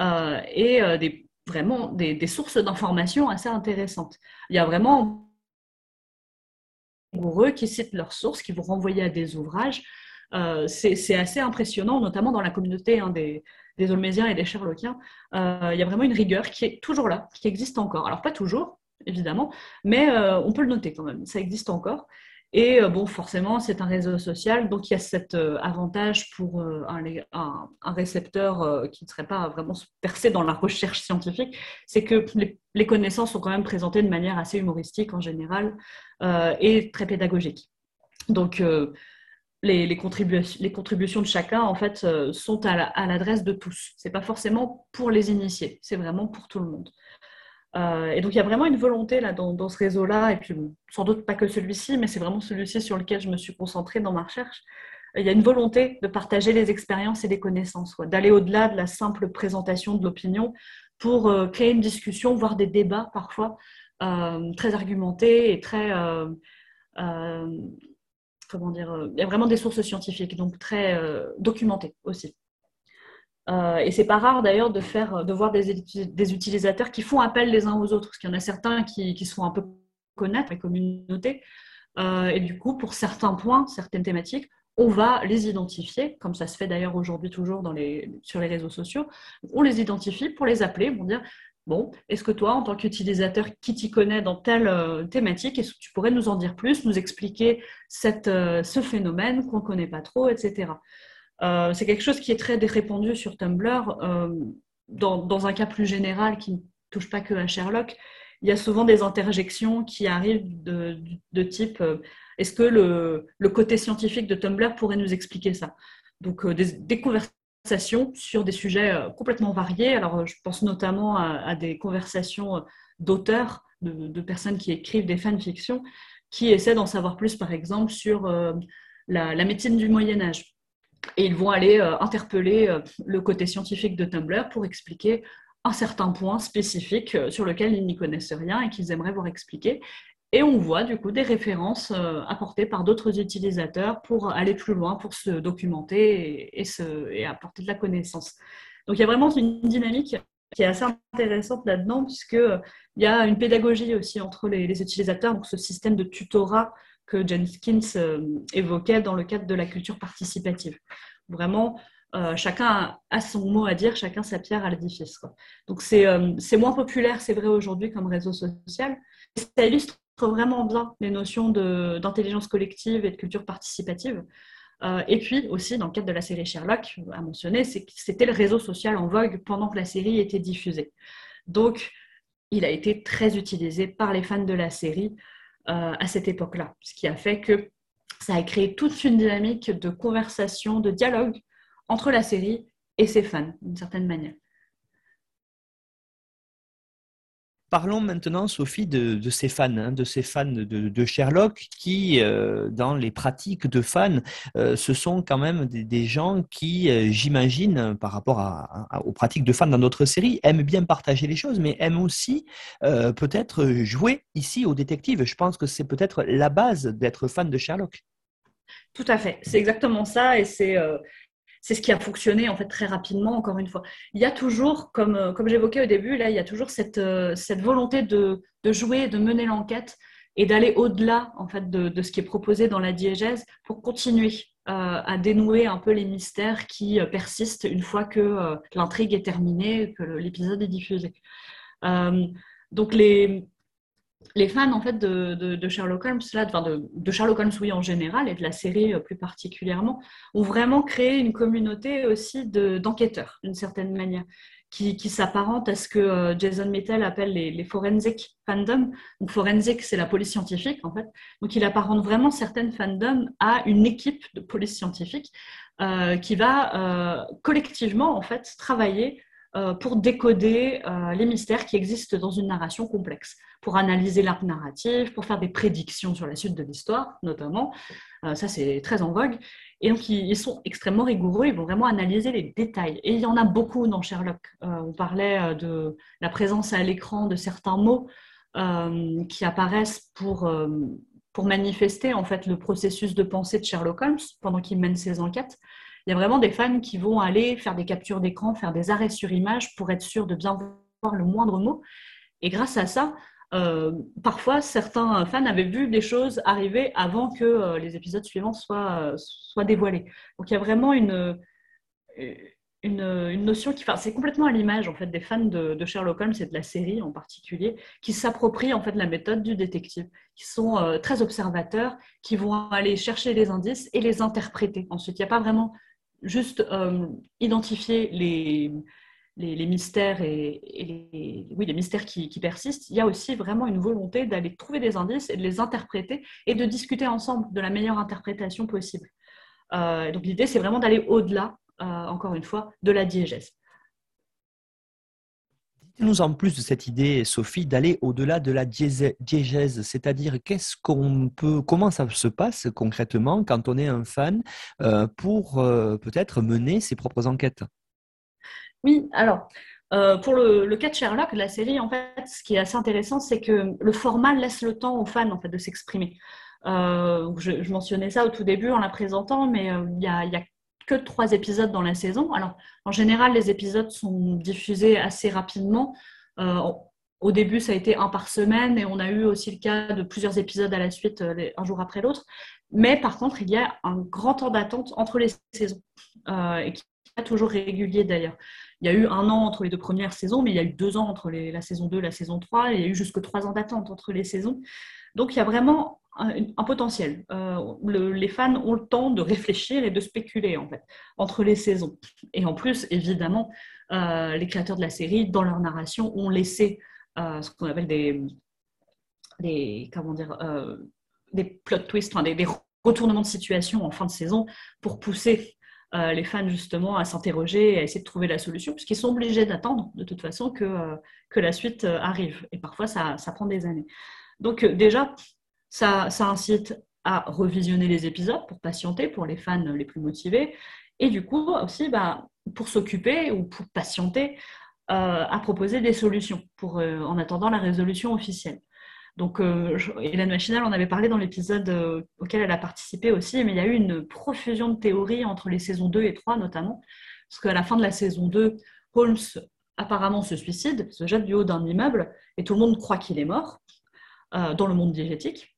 euh, et euh, vraiment des, sources d'informations assez intéressantes. Il y a vraiment eux qui citent leurs sources, qui vont renvoyer à des ouvrages. C'est assez impressionnant, notamment dans la communauté hein, des, des Olmésiens et des Sherlockiens. il y a vraiment une rigueur qui est toujours là, qui existe encore. Alors pas toujours, évidemment, mais on peut le noter quand même, ça existe encore. Et euh, bon, forcément, c'est un réseau social, donc il y a cet euh, avantage pour euh, un, récepteur qui ne serait pas vraiment percé dans la recherche scientifique, c'est que les, connaissances sont quand même présentées de manière assez humoristique en général et très pédagogique. Donc, les, contributions de chacun, en fait, sont à l'adresse de tous. Ce n'est pas forcément pour les initiés, c'est vraiment pour tout le monde. Euh, et donc, il y a vraiment une volonté là, dans, ce réseau-là, et puis sans doute pas que celui-ci, mais c'est vraiment celui-ci sur lequel je me suis concentrée dans ma recherche. Il y a une volonté de partager les expériences et les connaissances, d'aller au-delà de la simple présentation de l'opinion pour euh, créer une discussion, voire des débats parfois euh, très argumentés et très. Dire Il y a vraiment des sources scientifiques, donc très documentées aussi. Euh, et c'est pas rare d'ailleurs de faire, de voir des, utilisateurs qui font appel les uns aux autres, parce qu'il y en a certains qui, qui se un peu connaître, les communautés. Euh, et du coup, pour certains points, certaines thématiques, on va les identifier, comme ça se fait d'ailleurs aujourd'hui toujours sur les réseaux sociaux. On les identifie pour les appeler, pour dire bon, est-ce que toi, en tant qu'utilisateur qui t'y connaît dans telle euh, thématique, est-ce que tu pourrais nous en dire plus, nous expliquer euh, ce phénomène qu'on ne connaît pas trop, etc. Euh, c'est quelque chose qui est très répandu sur Tumblr. Dans, un cas plus général qui ne touche pas que à Sherlock, il y a souvent des interjections qui arrivent de, type est-ce que le, côté scientifique de Tumblr pourrait nous expliquer ça? Donc des, sur des sujets complètement variés. Alors je pense notamment à, des conversations d'auteurs, de, personnes qui écrivent des fanfictions, qui essaient d'en savoir plus par exemple sur la médecine du Moyen Âge et ils vont aller euh, interpeller euh, le côté scientifique de Tumblr pour expliquer un certain point spécifique euh, sur lequel ils n'y connaissent rien et qu'ils aimeraient voir expliquer. Et on voit du coup des références apportées par d'autres utilisateurs pour aller plus loin, pour se documenter et, apporter de la connaissance. Donc il y a vraiment une dynamique qui est assez intéressante là-dedans, puisqu'il y a une pédagogie aussi entre les, utilisateurs, donc ce système de tutorat que Jenkins euh, évoquait dans le cadre de la culture participative. Vraiment, euh, chacun a son mot à dire, chacun sa pierre à l'édifice. Donc euh, c'est moins populaire, c'est vrai aujourd'hui comme réseau social. Ça illustre vraiment bien les notions d'intelligence collective et de culture participative. et puis aussi, dans le cadre de la série Sherlock, à mentionner, c'était le réseau social en vogue pendant que la série était diffusée. Donc, il a été très utilisé par les fans de la série euh, à cette époque-là, ce qui a fait que ça a créé toute une dynamique de conversation, de dialogue entre la série et ses fans, d'une certaine manière. Parlons maintenant, Sophie, de, ces fans, hein, de ces fans de, Sherlock qui, euh, dans les pratiques de fans, euh, ce sont quand même des, gens qui, euh, j'imagine, par rapport aux pratiques de fans dans notre série, aiment bien partager les choses, mais aiment aussi peut-être jouer ici au détective. Je pense que c'est peut-être la base d'être fan de Sherlock. Tout à fait, c'est exactement ça, et c'est c'est ce qui a fonctionné en fait très rapidement, encore une fois. Il y a toujours, comme, comme j'évoquais au début, là, il y a toujours cette, cette volonté de, de jouer, de mener l'enquête et d'aller au-delà en fait de, de, ce qui est proposé dans la diégèse pour continuer euh, à dénouer un peu les mystères qui euh, persistent une fois que euh, l'intrigue est terminée, que l'épisode est diffusé. donc les, les fans en fait de, Sherlock Holmes, là, de, Sherlock Holmes oui en général et de la série plus particulièrement, ont vraiment créé une communauté aussi d'enquêteurs d'une certaine manière qui, qui s'apparente à ce que Jason Mitchell appelle les, forensic fandom. Forensic, c'est la police scientifique en fait. Donc il apparente vraiment certaines fandoms à une équipe de police scientifique euh, qui va euh, collectivement en fait travailler euh, pour décoder euh, les mystères qui existent dans une narration complexe, pour analyser l'arc narratif, pour faire des prédictions sur la suite de l'histoire, notamment. Euh, ça, c'est très en vogue. Et donc, ils, sont extrêmement rigoureux, ils vont vraiment analyser les détails. Et il y en a beaucoup dans Sherlock. on parlait de la présence à l'écran de certains mots qui apparaissent pour, pour manifester en fait le processus de pensée de Sherlock Holmes pendant qu'il mène ses enquêtes il y a vraiment des fans qui vont aller faire des captures d'écran, faire des arrêts sur image pour être sûr de bien voir le moindre mot. Et grâce à ça, euh, parfois, certains fans avaient vu des choses arriver avant que euh, les épisodes suivants soient, soient, dévoilés. Donc il y a vraiment une, une, notion qui, c'est complètement à l'image en fait des fans de, Sherlock Holmes et de la série en particulier, qui s'approprient en fait la méthode du détective, qui sont euh, très observateurs, qui vont aller chercher les indices et les interpréter. Ensuite, il n'y a pas vraiment juste euh, identifier les, les, mystères et, les, oui, les mystères qui, persistent, il y a aussi vraiment une volonté d'aller trouver des indices et de les interpréter et de discuter ensemble de la meilleure interprétation possible. Euh, donc l'idée, c'est vraiment d'aller au-delà, euh, encore une fois, de la diégèse. Dites-nous en plus de cette idée, Sophie, d'aller au-delà de la diégèse, c'est-à-dire qu'est-ce qu'on peut, comment ça se passe concrètement quand on est un fan euh, pour euh, peut-être mener ses propres enquêtes? Oui, alors euh, pour le, cas de Sherlock, la série, en fait, ce qui est assez intéressant, c'est que le format laisse le temps aux fans en fait de s'exprimer. je, mentionnais ça au tout début en la présentant, mais il y y a que trois épisodes dans la saison. Alors, en général, les épisodes sont diffusés assez rapidement. Euh, au début, ça a été un par semaine et on a eu aussi le cas de plusieurs épisodes à la suite, euh, un jour après l'autre. Mais par contre, il y a un grand temps d'attente entre les saisons euh, et qui est toujours régulier d'ailleurs. Il y a eu un an entre les deux premières saisons, mais il y a eu deux ans entre la saison 2 et la saison 3. Et il y a eu jusque trois ans d'attente entre les saisons. Donc, il y a vraiment un, potentiel. Euh, les fans ont le temps de réfléchir et de spéculer en fait entre les saisons. Et en plus, évidemment, euh, les créateurs de la série, dans leur narration, ont laissé euh, ce qu'on appelle des, des comment dire, des plot twists, des, retournements de situation en fin de saison pour pousser les fans justement à s'interroger et à essayer de trouver la solution, puisqu'ils sont obligés d'attendre de toute façon que, la suite arrive. Et parfois, ça prend des années. Donc déjà, ça, incite à revisionner les épisodes pour patienter, pour les fans les plus motivés. Et du coup, aussi, bah, pour s'occuper ou pour patienter, euh, à proposer des solutions euh, en attendant la résolution officielle. Donc, euh, Hélène Machinal en avait parlé dans l'épisode euh, auquel elle a participé aussi, mais il y a eu une profusion de théories entre les saisons 2 et 3 notamment, parce qu'à la fin de la saison 2, Holmes apparemment se suicide, se jette du haut d'un immeuble, et tout le monde croit qu'il est mort dans le monde diégétique.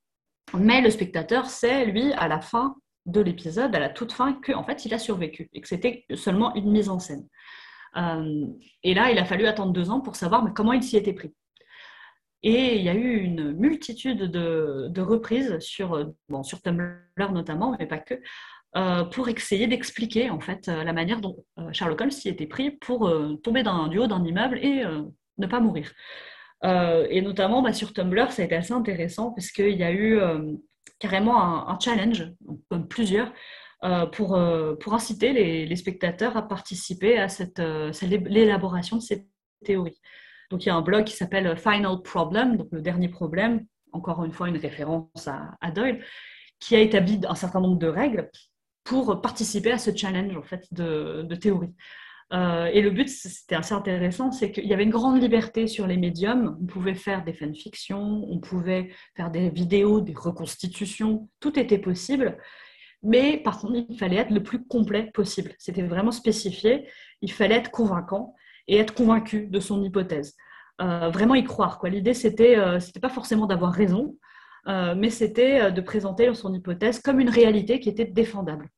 Mais le spectateur sait, lui, à la fin de l'épisode, à la toute fin, qu'en fait, il a survécu et que c'était seulement une mise en scène. Euh, et là, il a fallu attendre deux ans pour savoir comment il s'y était pris. Et il y a eu une multitude de, reprises sur, bon, sur Tumblr notamment, mais pas que, euh, pour essayer d'expliquer en fait la manière dont euh, Sherlock Holmes s'y était pris pour tomber dans, du haut d'un immeuble et ne pas mourir. Euh, et notamment bah, sur Tumblr, ça a été assez intéressant parce qu'il y a eu euh, carrément un, challenge, comme plusieurs, euh, pour, pour inciter les, spectateurs à participer à cette, l'élaboration de ces théories. Donc il y a un blog qui s'appelle Final Problem, donc le dernier problème, encore une fois une référence à, Doyle, qui a établi un certain nombre de règles pour participer à ce challenge en fait de théorie. Euh, et le but, c'était assez intéressant, c'est qu'il y avait une grande liberté sur les médiums. On pouvait faire des fanfictions, on pouvait faire des vidéos, des reconstitutions, tout était possible. mais par contre, il fallait être le plus complet possible. C'était vraiment spécifié. Il fallait être convaincant et être convaincu de son hypothèse. Euh, vraiment y croire. L'idée, c'était euh, pas forcément d'avoir raison, euh, mais c'était de présenter son hypothèse comme une réalité qui était défendable.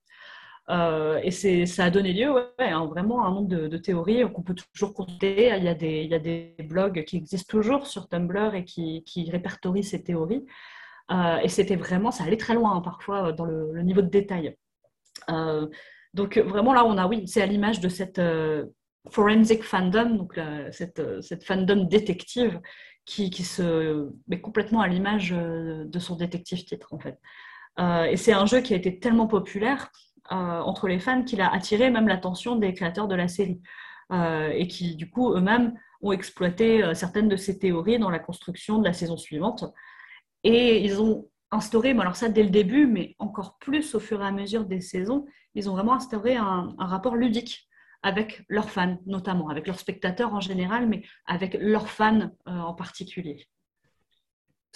Et ça a donné lieu ouais, à vraiment un nombre de, théories qu'on peut toujours compter. Il y, a des, blogs qui existent toujours sur Tumblr et qui, répertorient ces théories. et c'était vraiment, ça allait très loin hein, parfois dans le, niveau de détail. donc vraiment là, on a, oui, c'est à l'image de cette forensic fandom, donc cette, fandom détective qui, se met complètement à l'image euh, de son détective titre en fait. Euh, et c'est un jeu qui a été tellement populaire euh, entre les fans qu'il a attiré même l'attention des créateurs de la série et qui du coup eux-mêmes ont exploité certaines de ces théories dans la construction de la saison suivante. Et ils ont instauré, alors ça dès le début, mais encore plus au fur et à mesure des saisons, ils ont vraiment instauré un, rapport ludique avec leurs fans, notamment, avec leurs spectateurs en général, mais avec leurs fans euh, en particulier.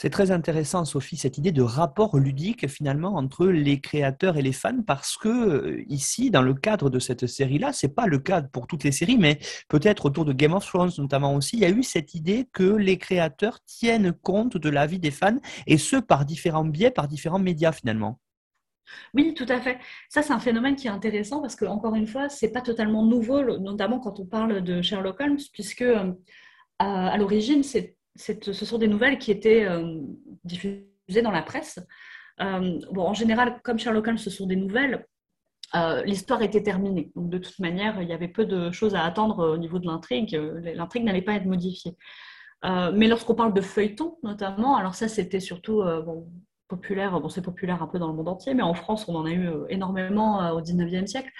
C'est très intéressant, Sophie, cette idée de rapport ludique finalement entre les créateurs et les fans, parce que euh, ici, dans le cadre de cette série-là, c'est pas le cas pour toutes les séries, mais peut-être autour de Game of Thrones notamment aussi, il y a eu cette idée que les créateurs tiennent compte de la vie des fans, et ce par différents biais, par différents médias finalement. Oui, tout à fait. Ça, c'est un phénomène qui est intéressant parce que, encore une fois, c'est pas totalement nouveau, notamment quand on parle de Sherlock Holmes, puisque euh, à, l'origine, ce sont des nouvelles qui étaient euh, diffusées dans la presse. Euh, bon, en général, comme Sherlock Holmes, ce sont des nouvelles. l'histoire était terminée. Donc, de toute manière, il y avait peu de choses à attendre au niveau de l'intrigue. L'intrigue n'allait pas être modifiée. mais lorsqu'on parle de feuilleton, notamment, alors ça, c'était surtout populaire, bon c'est populaire un peu dans le monde entier, mais en France on en a eu euh, énormément euh, au 19e siècle.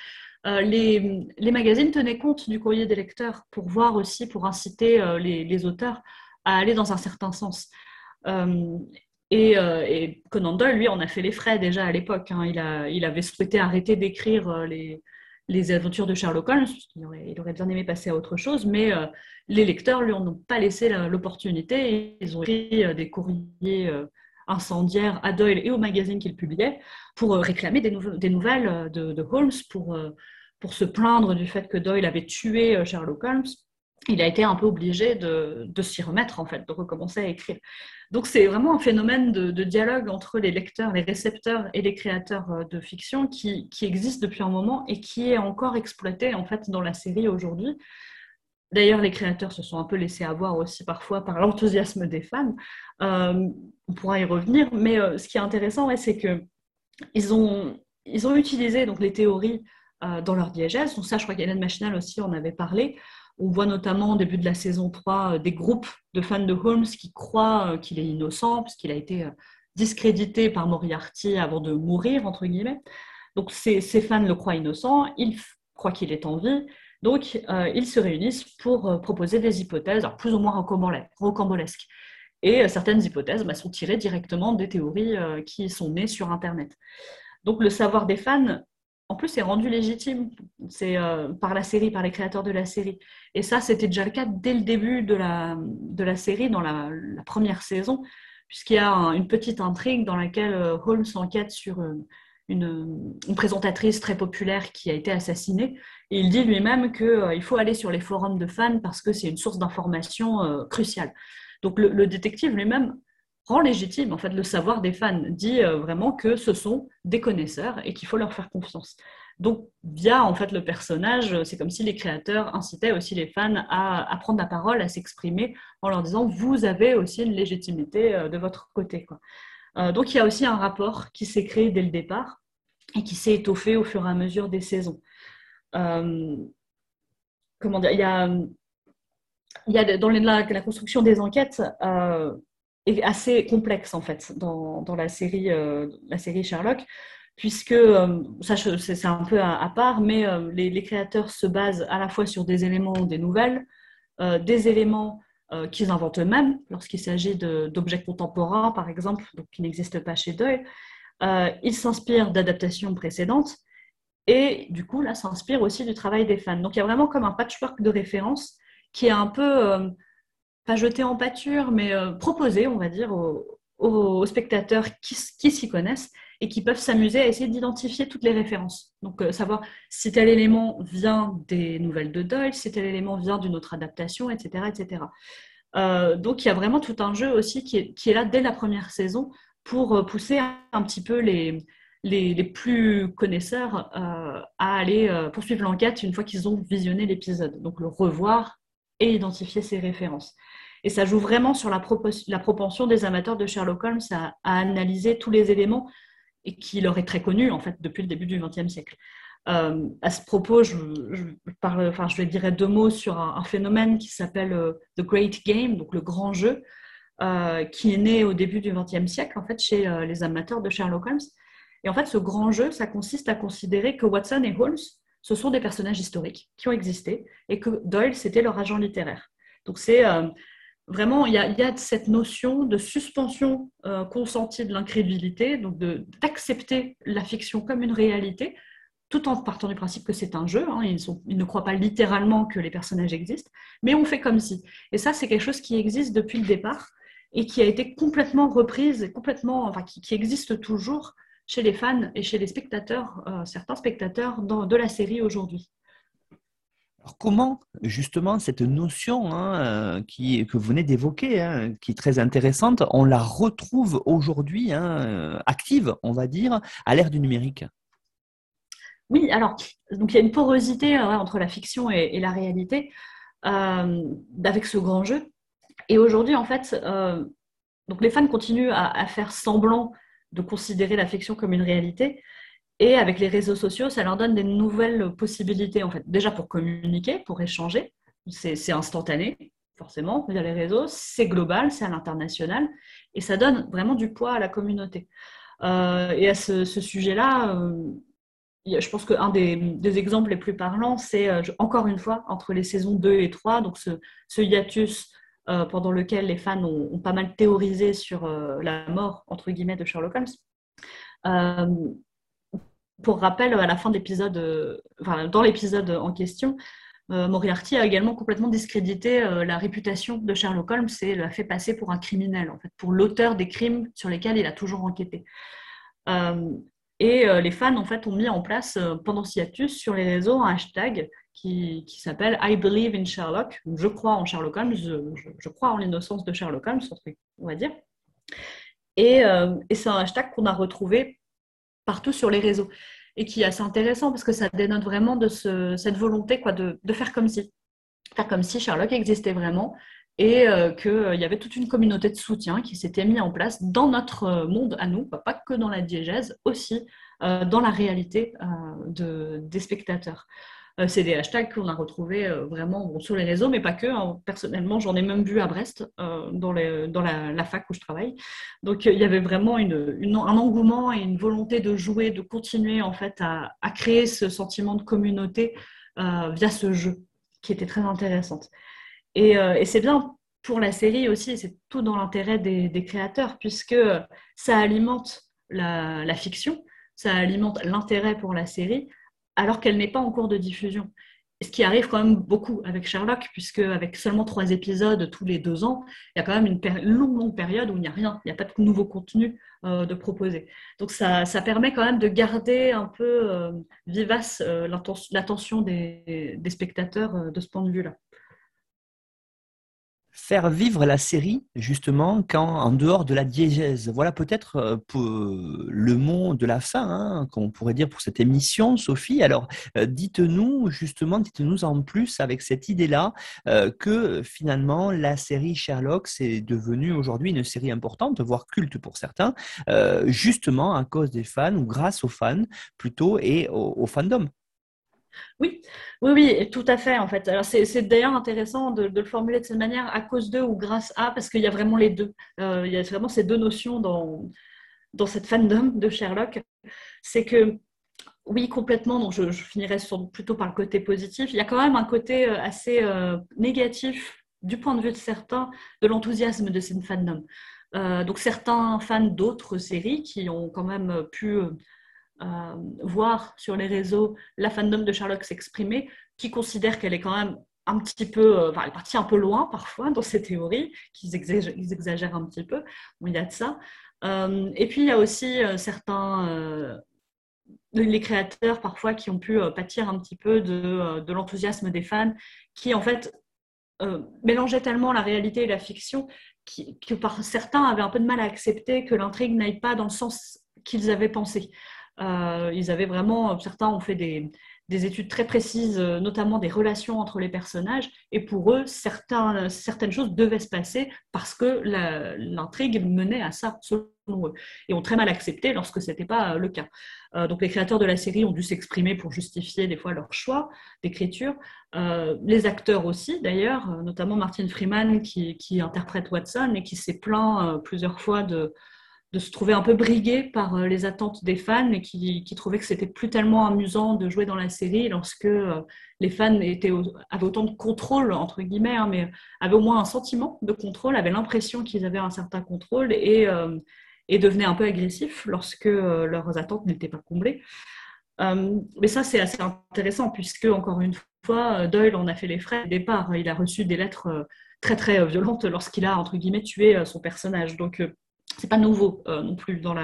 Euh, les, magazines tenaient compte du courrier des lecteurs pour voir aussi, pour inciter les, auteurs à aller dans un certain sens. Et, et, Conan Doyle, lui, en a fait les frais déjà à l'époque. Hein. Il, avait souhaité arrêter d'écrire les, les aventures de Sherlock Holmes, il aurait, bien aimé passer à autre chose, mais les lecteurs lui en ont pas laissé l'opportunité. Ils ont écrit des courriers incendiaire à Doyle et au magazine qu'il publiait pour euh, réclamer des, nouvelles euh, de, Holmes, pour, euh, pour se plaindre du fait que Doyle avait tué Sherlock Holmes. Il a été un peu obligé de, de s'y remettre, en fait, de recommencer à écrire. Donc c'est vraiment un phénomène de, dialogue entre les lecteurs, les récepteurs et les créateurs de fiction qui, qui, existe depuis un moment et qui est encore exploité en fait dans la série aujourd'hui. D'ailleurs, les créateurs se sont un peu laissés avoir aussi parfois par l'enthousiasme des fans. Euh, on pourra y revenir, mais euh, ce qui est intéressant, c'est qu'ils ont, ils ont utilisé donc, les théories euh, dans leur diégèse. Donc ça, je crois qu'Hélène Machinal aussi en avait parlé. On voit notamment au début de la saison 3 des groupes de fans de Holmes qui croient qu'il est innocent, puisqu'il a été discrédité par Moriarty avant de mourir, entre guillemets. Donc ces, fans le croient innocent, ils croient qu'il est en vie, donc, euh, ils se réunissent pour euh, proposer des hypothèses, plus ou moins rocambolesques. Et euh, certaines hypothèses bah, sont tirées directement des théories qui sont nées sur Internet. Donc, le savoir des fans, en plus, est rendu légitime c'est par la série, par les créateurs de la série. Et ça, c'était déjà le cas dès le début de la, de la série, dans la, première saison, puisqu'il y a une petite intrigue dans laquelle Holmes enquête sur une, présentatrice très populaire qui a été assassinée. Et il dit lui-même qu'il euh, faut aller sur les forums de fans parce que c'est une source d'information euh, cruciale. Donc le, détective lui-même rend légitime en fait le savoir des fans, dit euh, vraiment que ce sont des connaisseurs et qu'il faut leur faire confiance. Donc via en fait le personnage, c'est comme si les créateurs incitaient aussi les fans à, prendre la parole, à s'exprimer en leur disant vous avez aussi une légitimité de votre côté. Quoi. donc il y a aussi un rapport qui s'est créé dès le départ et qui s'est étoffé au fur et à mesure des saisons. Euh, comment dire, il y a, dans la, la, construction des enquêtes euh, est assez complexe en fait dans, dans la, série, euh, la série Sherlock, puisque ça c'est un peu à, part, mais les, les, créateurs se basent à la fois sur des éléments des nouvelles, des éléments qu'ils inventent eux-mêmes lorsqu'il s'agit d'objets contemporains par exemple, donc, qui n'existent pas chez Doyle, euh, il s'inspire d'adaptations précédentes et du coup, là, s'inspire aussi du travail des fans. Donc, il y a vraiment comme un patchwork de références qui est un peu, euh, pas jeté en pâture, mais euh, proposé, on va dire, aux, spectateurs qui, s'y connaissent et qui peuvent s'amuser à essayer d'identifier toutes les références. Donc, savoir si tel élément vient des nouvelles de Doyle, si tel élément vient d'une autre adaptation, etc. etc. donc, il y a vraiment tout un jeu aussi qui est, là dès la première saison pour pousser un petit peu les, les, plus connaisseurs à aller poursuivre l'enquête une fois qu'ils ont visionné l'épisode. Donc, le revoir et identifier ses références. Et ça joue vraiment sur la, propension des amateurs de Sherlock Holmes à, analyser tous les éléments et qui leur est très connu en fait depuis le début du XXe siècle. Euh, à ce propos, je, parle, enfin, je dirais deux mots sur un, phénomène qui s'appelle euh, The Great Game, donc le grand jeu, euh, qui est né au début du XXe siècle en fait chez les amateurs de Sherlock Holmes. Et en fait, ce grand jeu, ça consiste à considérer que Watson et Holmes, ce sont des personnages historiques qui ont existé et que Doyle, c'était leur agent littéraire. Donc c'est vraiment, il y, a, cette notion de suspension euh, consentie de l'incrédulité, donc d'accepter la fiction comme une réalité, tout en partant du principe que c'est un jeu. Hein, ils, ne croient pas littéralement que les personnages existent, mais on fait comme si. Et ça, c'est quelque chose qui existe depuis le départ et qui a été complètement reprise, complètement, enfin, qui, existe toujours chez les fans et chez les spectateurs, euh, certains spectateurs de la série aujourd'hui. Alors comment justement cette notion hein, euh, qui, que vous venez d'évoquer, hein, qui est très intéressante, on la retrouve aujourd'hui hein, euh, active, on va dire, à l'ère du numérique? Oui, alors donc il y a une porosité entre la fiction et, la réalité euh, avec ce grand jeu. Et aujourd'hui, en fait, donc les fans continuent à, faire semblant de considérer la fiction comme une réalité, et avec les réseaux sociaux, ça leur donne des nouvelles possibilités, en fait. Déjà pour communiquer, pour échanger. C'est instantané, forcément, via les réseaux. C'est global, c'est à l'international. Et ça donne vraiment du poids à la communauté. Euh, et à ce, sujet-là, euh, je pense qu'un des, exemples les plus parlants, c'est euh, encore une fois entre les saisons 2 et 3, donc ce, ce hiatus pendant lequel les fans ont, ont pas mal théorisé sur la mort, entre guillemets, de Sherlock Holmes pour rappel, à la fin d'épisode, euh, enfin, dans l'épisode en question, euh, Moriarty a également complètement discrédité euh, la réputation de Sherlock Holmes et l'a fait passer pour un criminel, en fait, pour l'auteur des crimes sur lesquels il a toujours enquêté. et les fans, en fait, ont mis en place pendant Ciatus sur les réseaux un hashtag qui, qui s'appelle I believe in Sherlock. Je crois en Sherlock Holmes, je, crois en l'innocence de Sherlock Holmes, on va dire. Et c'est un hashtag qu'on a retrouvé partout sur les réseaux et qui est assez intéressant parce que ça dénote vraiment de cette volonté quoi, de, faire comme si. Faire comme si Sherlock existait vraiment et euh, qu'il y avait toute une communauté de soutien qui s'était mise en place dans notre monde à nous, pas que dans la diégèse, aussi euh, dans la réalité euh, des spectateurs. Euh, c'est des hashtags qu'on a retrouvés euh, vraiment sur les réseaux, mais pas que. Hein. Personnellement, j'en ai même vu à Brest, euh, dans, la, fac où je travaille. Donc, il y avait vraiment un engouement et une volonté de jouer, de continuer en fait à, créer ce sentiment de communauté via ce jeu, qui était très intéressante. Et, c'est bien pour la série aussi, c'est tout dans l'intérêt des, créateurs, puisque ça alimente la fiction, ça alimente l'intérêt pour la série, alors qu'elle n'est pas en cours de diffusion. Ce qui arrive quand même beaucoup avec Sherlock, puisque avec seulement trois épisodes tous les deux ans, il y a quand même une longue, longue période où il n'y a rien, il n'y a pas de nouveau contenu euh, de proposer. Donc ça, permet quand même de garder un peu euh, vivace euh, l'attention des, spectateurs de ce point de vue-là faire vivre la série, justement, quand en dehors de la diégèse. Voilà peut-être euh, le mot de la fin, hein, qu'on pourrait dire pour cette émission, Sophie. Alors, euh, dites-nous, justement, dites-nous en plus avec cette idée-là euh, que finalement, la série Sherlock, c'est devenu aujourd'hui une série importante, voire culte pour certains, justement à cause des fans ou grâce aux fans plutôt et au fandom. Oui, oui, oui, tout à fait en fait. Alors c'est d'ailleurs intéressant de, le formuler de cette manière, à cause de ou grâce à, parce qu'il y a vraiment les deux. Euh, il y a vraiment ces deux notions dans, dans cette fandom de Sherlock. C'est que, oui, complètement, donc je, finirai plutôt par le côté positif. Il y a quand même un côté euh, assez euh, négatif du point de vue de certains de l'enthousiasme de cette fandom. donc certains fans d'autres séries qui ont quand même pu euh, voir sur les réseaux la fandom de Sherlock s'exprimer, qui considère qu'elle est quand même un petit peu, euh, enfin, elle est partie un peu loin parfois dans ses théories, qu'ils exagèrent, un petit peu. Bon, il y a de ça. et puis, il y a aussi certains les créateurs parfois qui ont pu pâtir un petit peu de, de l'enthousiasme des fans, qui en fait mélangeaient tellement la réalité et la fiction que par certains avaient un peu de mal à accepter que l'intrigue n'aille pas dans le sens qu'ils avaient pensé. Ils avaient vraiment, certains ont fait des, des études très précises, euh, notamment des relations entre les personnages. Et pour eux, certaines choses devaient se passer parce que l'intrigue menait à ça, selon eux. Et ont très mal accepté lorsque ce n'était pas le cas. Euh, donc les créateurs de la série ont dû s'exprimer pour justifier des fois leur choix d'écriture. Euh, les acteurs aussi, d'ailleurs, notamment Martin Freeman qui, interprète Watson et qui s'est plaint plusieurs fois de de se trouver un peu brigué par euh, les attentes des fans et qui, trouvaient que c'était plus tellement amusant de jouer dans la série lorsque euh, les fans avaient autant de contrôle, entre guillemets, hein, mais avaient au moins un sentiment de contrôle, avaient l'impression qu'ils avaient un certain contrôle et, euh, devenaient un peu agressifs lorsque leurs attentes n'étaient pas comblées. mais ça, c'est assez intéressant puisque, encore une fois, Doyle en a fait les frais au départ. Il a reçu des lettres très, très violentes lorsqu'il a, entre guillemets, tué son personnage. Donc, c'est pas nouveau euh, non plus dans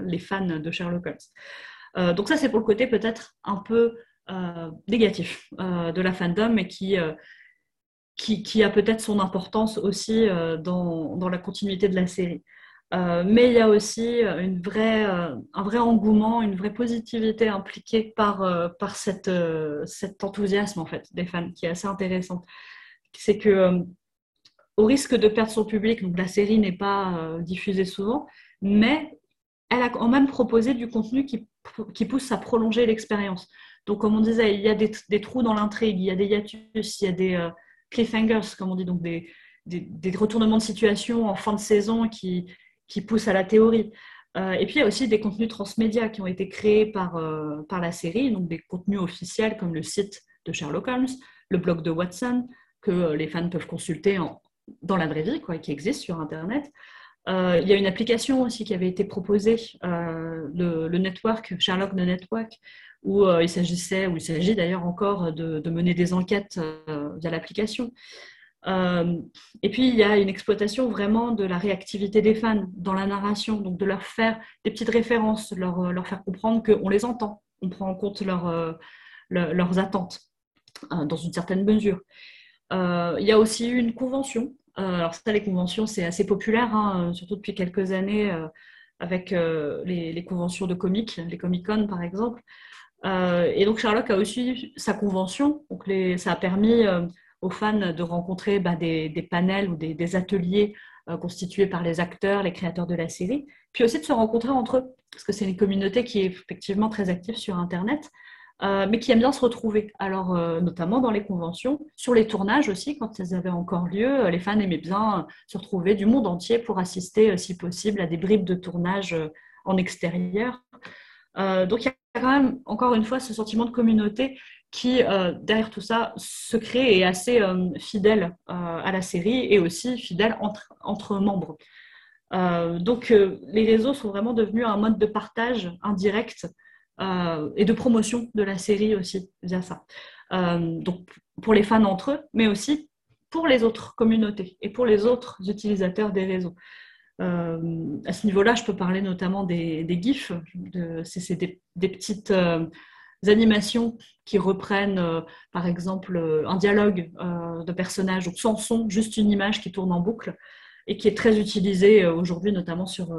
les fans de Sherlock Holmes. Euh, donc ça, c'est pour le côté peut-être un peu euh, négatif de la fandom et qui, qui, a peut-être son importance aussi dans, la continuité de la série. mais il y a aussi une vraie, un vrai engouement, une vraie positivité impliquée par, par cette, cet enthousiasme en fait, des fans qui est assez intéressant. C'est que au risque de perdre son public, donc la série n'est pas euh, diffusée souvent, mais elle a quand même proposé du contenu qui, qui pousse à prolonger l'expérience. Donc, comme on disait, il y a des, trous dans l'intrigue, il y a des hiatus, il y a des euh, cliffhangers, comme on dit, donc des, des, retournements de situation en fin de saison qui, qui poussent à la théorie. Euh, et puis, il y a aussi des contenus transmédia qui ont été créés par, par la série, donc des contenus officiels comme le site de Sherlock Holmes, le blog de Watson, que les fans peuvent consulter en, dans la vraie vie, quoi, qui existe sur Internet. Euh, il y a une application aussi qui avait été proposée, euh, le, network, Sherlock the Network, où euh, il s'agissait, où il s'agit d'ailleurs encore de, mener des enquêtes via l'application. et puis, il y a une exploitation vraiment de la réactivité des fans dans la narration, donc de leur faire des petites références, leur, leur faire comprendre qu'on les entend, on prend en compte leur, leurs attentes dans une certaine mesure. Euh, il y a aussi eu une convention. Euh, alors ça, les conventions, c'est assez populaire, hein, surtout depuis quelques années, euh, avec les, conventions de comics, les Comic-Con par exemple. et donc Sherlock a aussi sa convention. Donc ça a permis aux fans de rencontrer bah, des, panels ou des, ateliers constitués par les acteurs, les créateurs de la série, puis aussi de se rencontrer entre eux, parce que c'est une communauté qui est effectivement très active sur Internet. Euh, mais qui aiment bien se retrouver. Alors, euh, notamment dans les conventions, sur les tournages aussi, quand elles avaient encore lieu, euh, les fans aimaient bien se retrouver du monde entier pour assister, si possible, à des bribes de tournage en extérieur. donc, il y a quand même, encore une fois, ce sentiment de communauté qui, derrière tout ça, se crée et est assez fidèle à la série et aussi fidèle entre, entre membres. donc, les réseaux sont vraiment devenus un mode de partage indirect euh, et de promotion de la série aussi via ça. Euh, donc pour les fans entre eux, mais aussi pour les autres communautés et pour les autres utilisateurs des réseaux. Euh, à ce niveau-là, je peux parler notamment des, GIFs. C'est des, petites animations qui reprennent, par exemple, un dialogue de personnages, sans son, juste une image qui tourne en boucle et qui est très utilisée aujourd'hui, notamment sur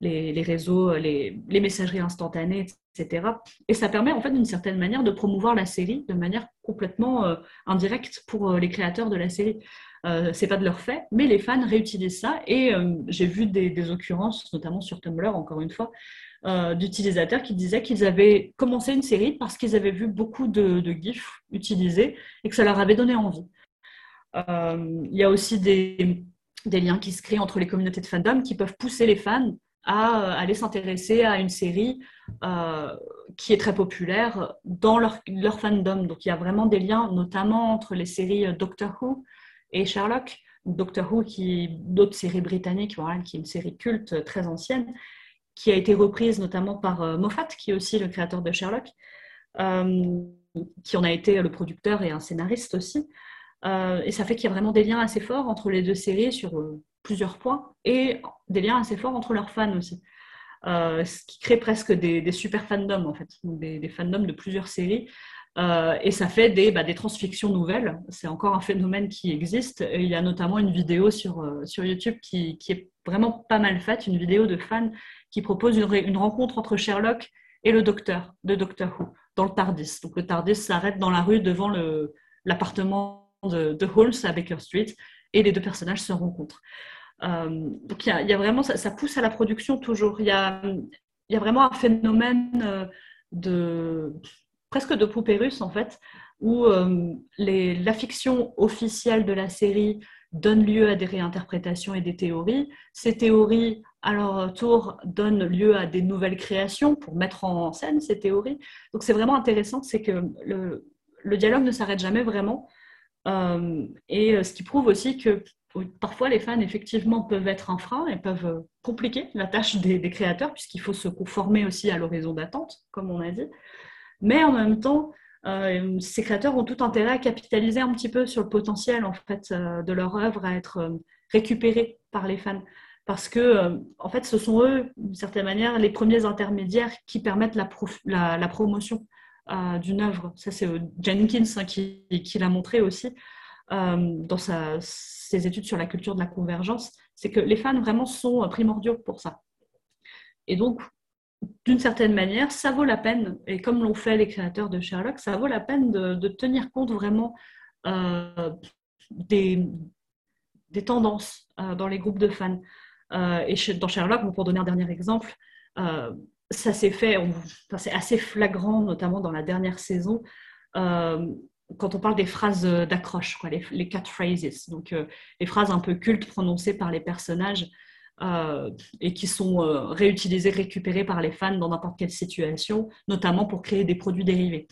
les, réseaux, les, messageries instantanées, etc. Et ça permet en fait d'une certaine manière de promouvoir la série de manière complètement euh, indirecte pour euh, les créateurs de la série. Euh, c'est pas de leur fait, mais les fans réutilisent ça et j'ai vu des, occurrences, notamment sur Tumblr, encore une fois, d'utilisateurs qui disaient qu'ils avaient commencé une série parce qu'ils avaient vu beaucoup de, GIFs utilisés et que ça leur avait donné envie. Il y a aussi des, des liens qui se créent entre les communautés de fandom qui peuvent pousser les fans à euh, aller s'intéresser à une série euh, qui est très populaire dans leur, fandom. Donc il y a vraiment des liens, notamment entre les séries euh, Doctor Who et Sherlock. Doctor Who, qui d'autres séries britanniques, qui est une série culte très ancienne, qui a été reprise notamment par Moffat, qui est aussi le créateur de Sherlock, qui en a été le producteur et un scénariste aussi. et ça fait qu'il y a vraiment des liens assez forts entre les deux séries sur plusieurs points et des liens assez forts entre leurs fans aussi. ce qui crée presque des, super fandoms en fait, des, des fandoms de plusieurs séries euh, et ça fait des, bah, des transfictions nouvelles. C'est encore un phénomène qui existe. il y a notamment une vidéo sur, euh, YouTube qui, est vraiment pas mal faite, une vidéo de fans qui propose une, rencontre entre Sherlock et le docteur de Doctor Who dans le TARDIS. Donc le TARDIS s'arrête dans la rue devant l'appartement de, Holmes à Baker Street et les deux personnages se rencontrent. Euh, donc il y, a, vraiment, ça, pousse à la production toujours. Il y a, y a vraiment un phénomène de presque de poupée russe en fait, où euh, la fiction officielle de la série donne lieu à des réinterprétations et des théories. Ces théories, à leur tour, donnent lieu à des nouvelles créations pour mettre en scène ces théories. Donc c'est vraiment intéressant, c'est que le, dialogue ne s'arrête jamais vraiment. Euh, et euh, ce qui prouve aussi que parfois les fans effectivement peuvent être un frein et peuvent compliquer la tâche des créateurs puisqu'il faut se conformer aussi à l'horizon d'attente, comme on a dit. Mais en même temps, euh, ces créateurs ont tout intérêt à capitaliser un petit peu sur le potentiel en fait, euh, de leur œuvre à être euh, récupérée par les fans. Parce que, en fait, ce sont eux, d'une certaine manière, les premiers intermédiaires qui permettent la, promotion d'une œuvre. Ça, c'est Jenkins hein, qui, l'a montré aussi dans sa, ses études sur la culture de la convergence. C'est que les fans vraiment sont primordiaux pour ça. Et donc, d'une certaine manière, ça vaut la peine, et comme l'ont fait les créateurs de Sherlock, ça vaut la peine de, tenir compte vraiment euh, des, tendances euh, dans les groupes de fans. Euh, et dans Sherlock, pour donner un dernier exemple, ça s'est fait, c'est assez flagrant, notamment dans la dernière saison, quand on parle des phrases d'accroche, les, les catchphrases, donc les phrases un peu cultes prononcées par les personnages euh, et qui sont euh, réutilisés, récupérés par les fans dans n'importe quelle situation, notamment pour créer des produits dérivés.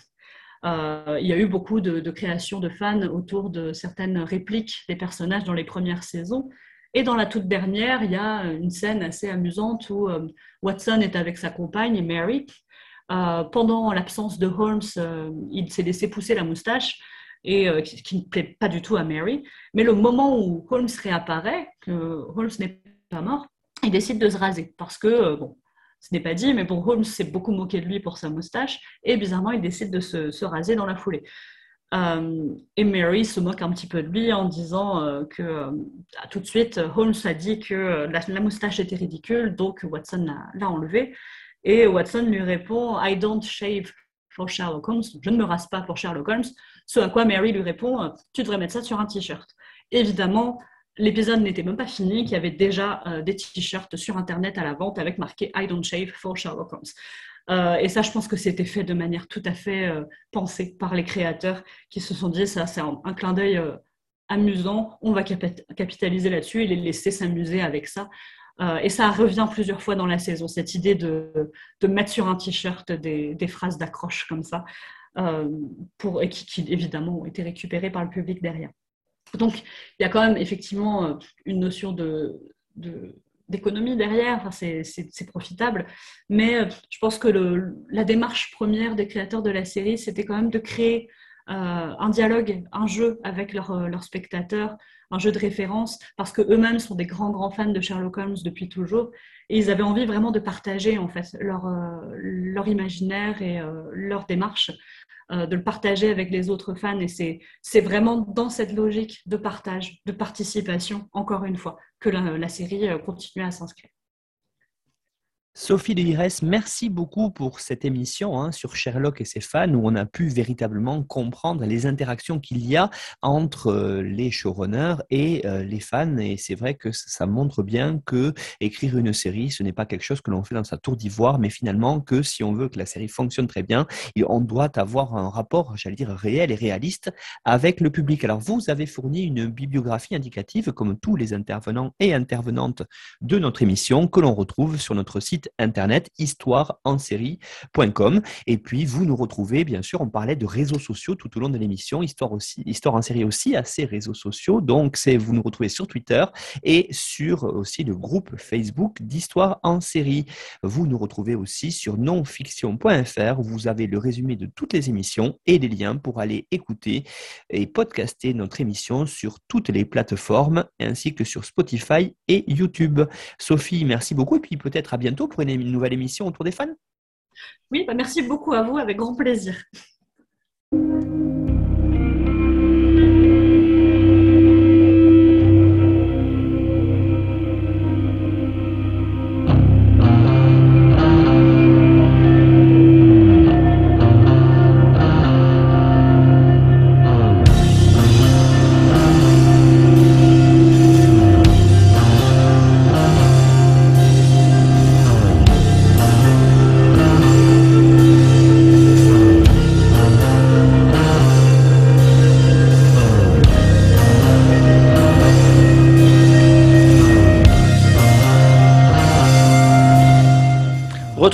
Euh, il y a eu beaucoup de créations de fans autour de certaines répliques des personnages dans les premières saisons. Et dans la toute dernière, il y a une scène assez amusante où Watson est avec sa compagne, Mary. pendant l'absence de Holmes, il s'est laissé pousser la moustache et qui, ne plaît pas du tout à Mary. Mais le moment où Holmes réapparaît, que Holmes n'est pas mort, il décide de se raser parce que, euh, bon, ce n'est pas dit, mais pour Holmes s'est beaucoup moqué de lui pour sa moustache et bizarrement, il décide de se, raser dans la foulée. Euh, et Mary se moque un petit peu de lui en disant euh, que tout de suite, Holmes a dit que la, moustache était ridicule, donc Watson l'a enlevé. Et Watson lui répond I don't shave for Sherlock Holmes, je ne me rase pas pour Sherlock Holmes. Ce à quoi Mary lui répond Tu devrais mettre ça sur un t-shirt. Évidemment, l'épisode n'était même pas fini, qu'il y avait déjà euh, des t-shirts sur Internet à la vente avec marqué I don't shave for Sherlock Holmes. Euh, et ça, je pense que c'était fait de manière tout à fait euh, pensée par les créateurs qui se sont dit, ça, c'est un, clin d'œil amusant, on va capitaliser là-dessus et les laisser s'amuser avec ça. et ça revient plusieurs fois dans la saison, cette idée de, mettre sur un t-shirt des, phrases d'accroche comme ça, pour, et qui, évidemment ont été récupérées par le public derrière. Donc, il y a quand même effectivement euh, une notion de, d'économie derrière, enfin, c'est, profitable. Mais euh, je pense que la démarche première des créateurs de la série, c'était quand même de créer un dialogue, un jeu avec leurs spectateurs, un jeu de référence, parce qu'eux-mêmes sont des grands, grands fans de Sherlock Holmes depuis toujours. Et ils avaient envie vraiment de partager en fait leur, leur imaginaire et leur démarche euh, de le partager avec les autres fans. Et c'est vraiment dans cette logique de partage, de participation, encore une fois, que la série euh, continue à s'inscrire. Sophie de merci beaucoup pour cette émission hein, sur Sherlock et ses fans où on a pu véritablement comprendre les interactions qu'il y a entre euh, les showrunners et euh, les fans. Et c'est vrai que ça montre bien que écrire une série, ce n'est pas quelque chose que l'on fait dans sa tour d'ivoire, mais finalement que si on veut que la série fonctionne très bien, on doit avoir un rapport, j'allais dire, réel et réaliste avec le public. Alors vous avez fourni une bibliographie indicative, comme tous les intervenants et intervenantes de notre émission, que l'on retrouve sur notre site site internet histoireensérie.com. Et puis, vous nous retrouvez, bien sûr, on parlait de réseaux sociaux tout au long de l'émission, Histoire, Histoire en série aussi à ces réseaux sociaux. Donc, c'est vous nous retrouvez sur Twitter et sur aussi le groupe Facebook d'Histoire en série. Vous nous retrouvez aussi sur nonfiction.fr où vous avez le résumé de toutes les émissions et des liens pour aller écouter et podcaster notre émission sur toutes les plateformes ainsi que sur Spotify et YouTube. Sophie, merci beaucoup et puis peut-être à bientôt pour une nouvelle émission autour des fans. Oui, bah merci beaucoup à vous, avec grand plaisir.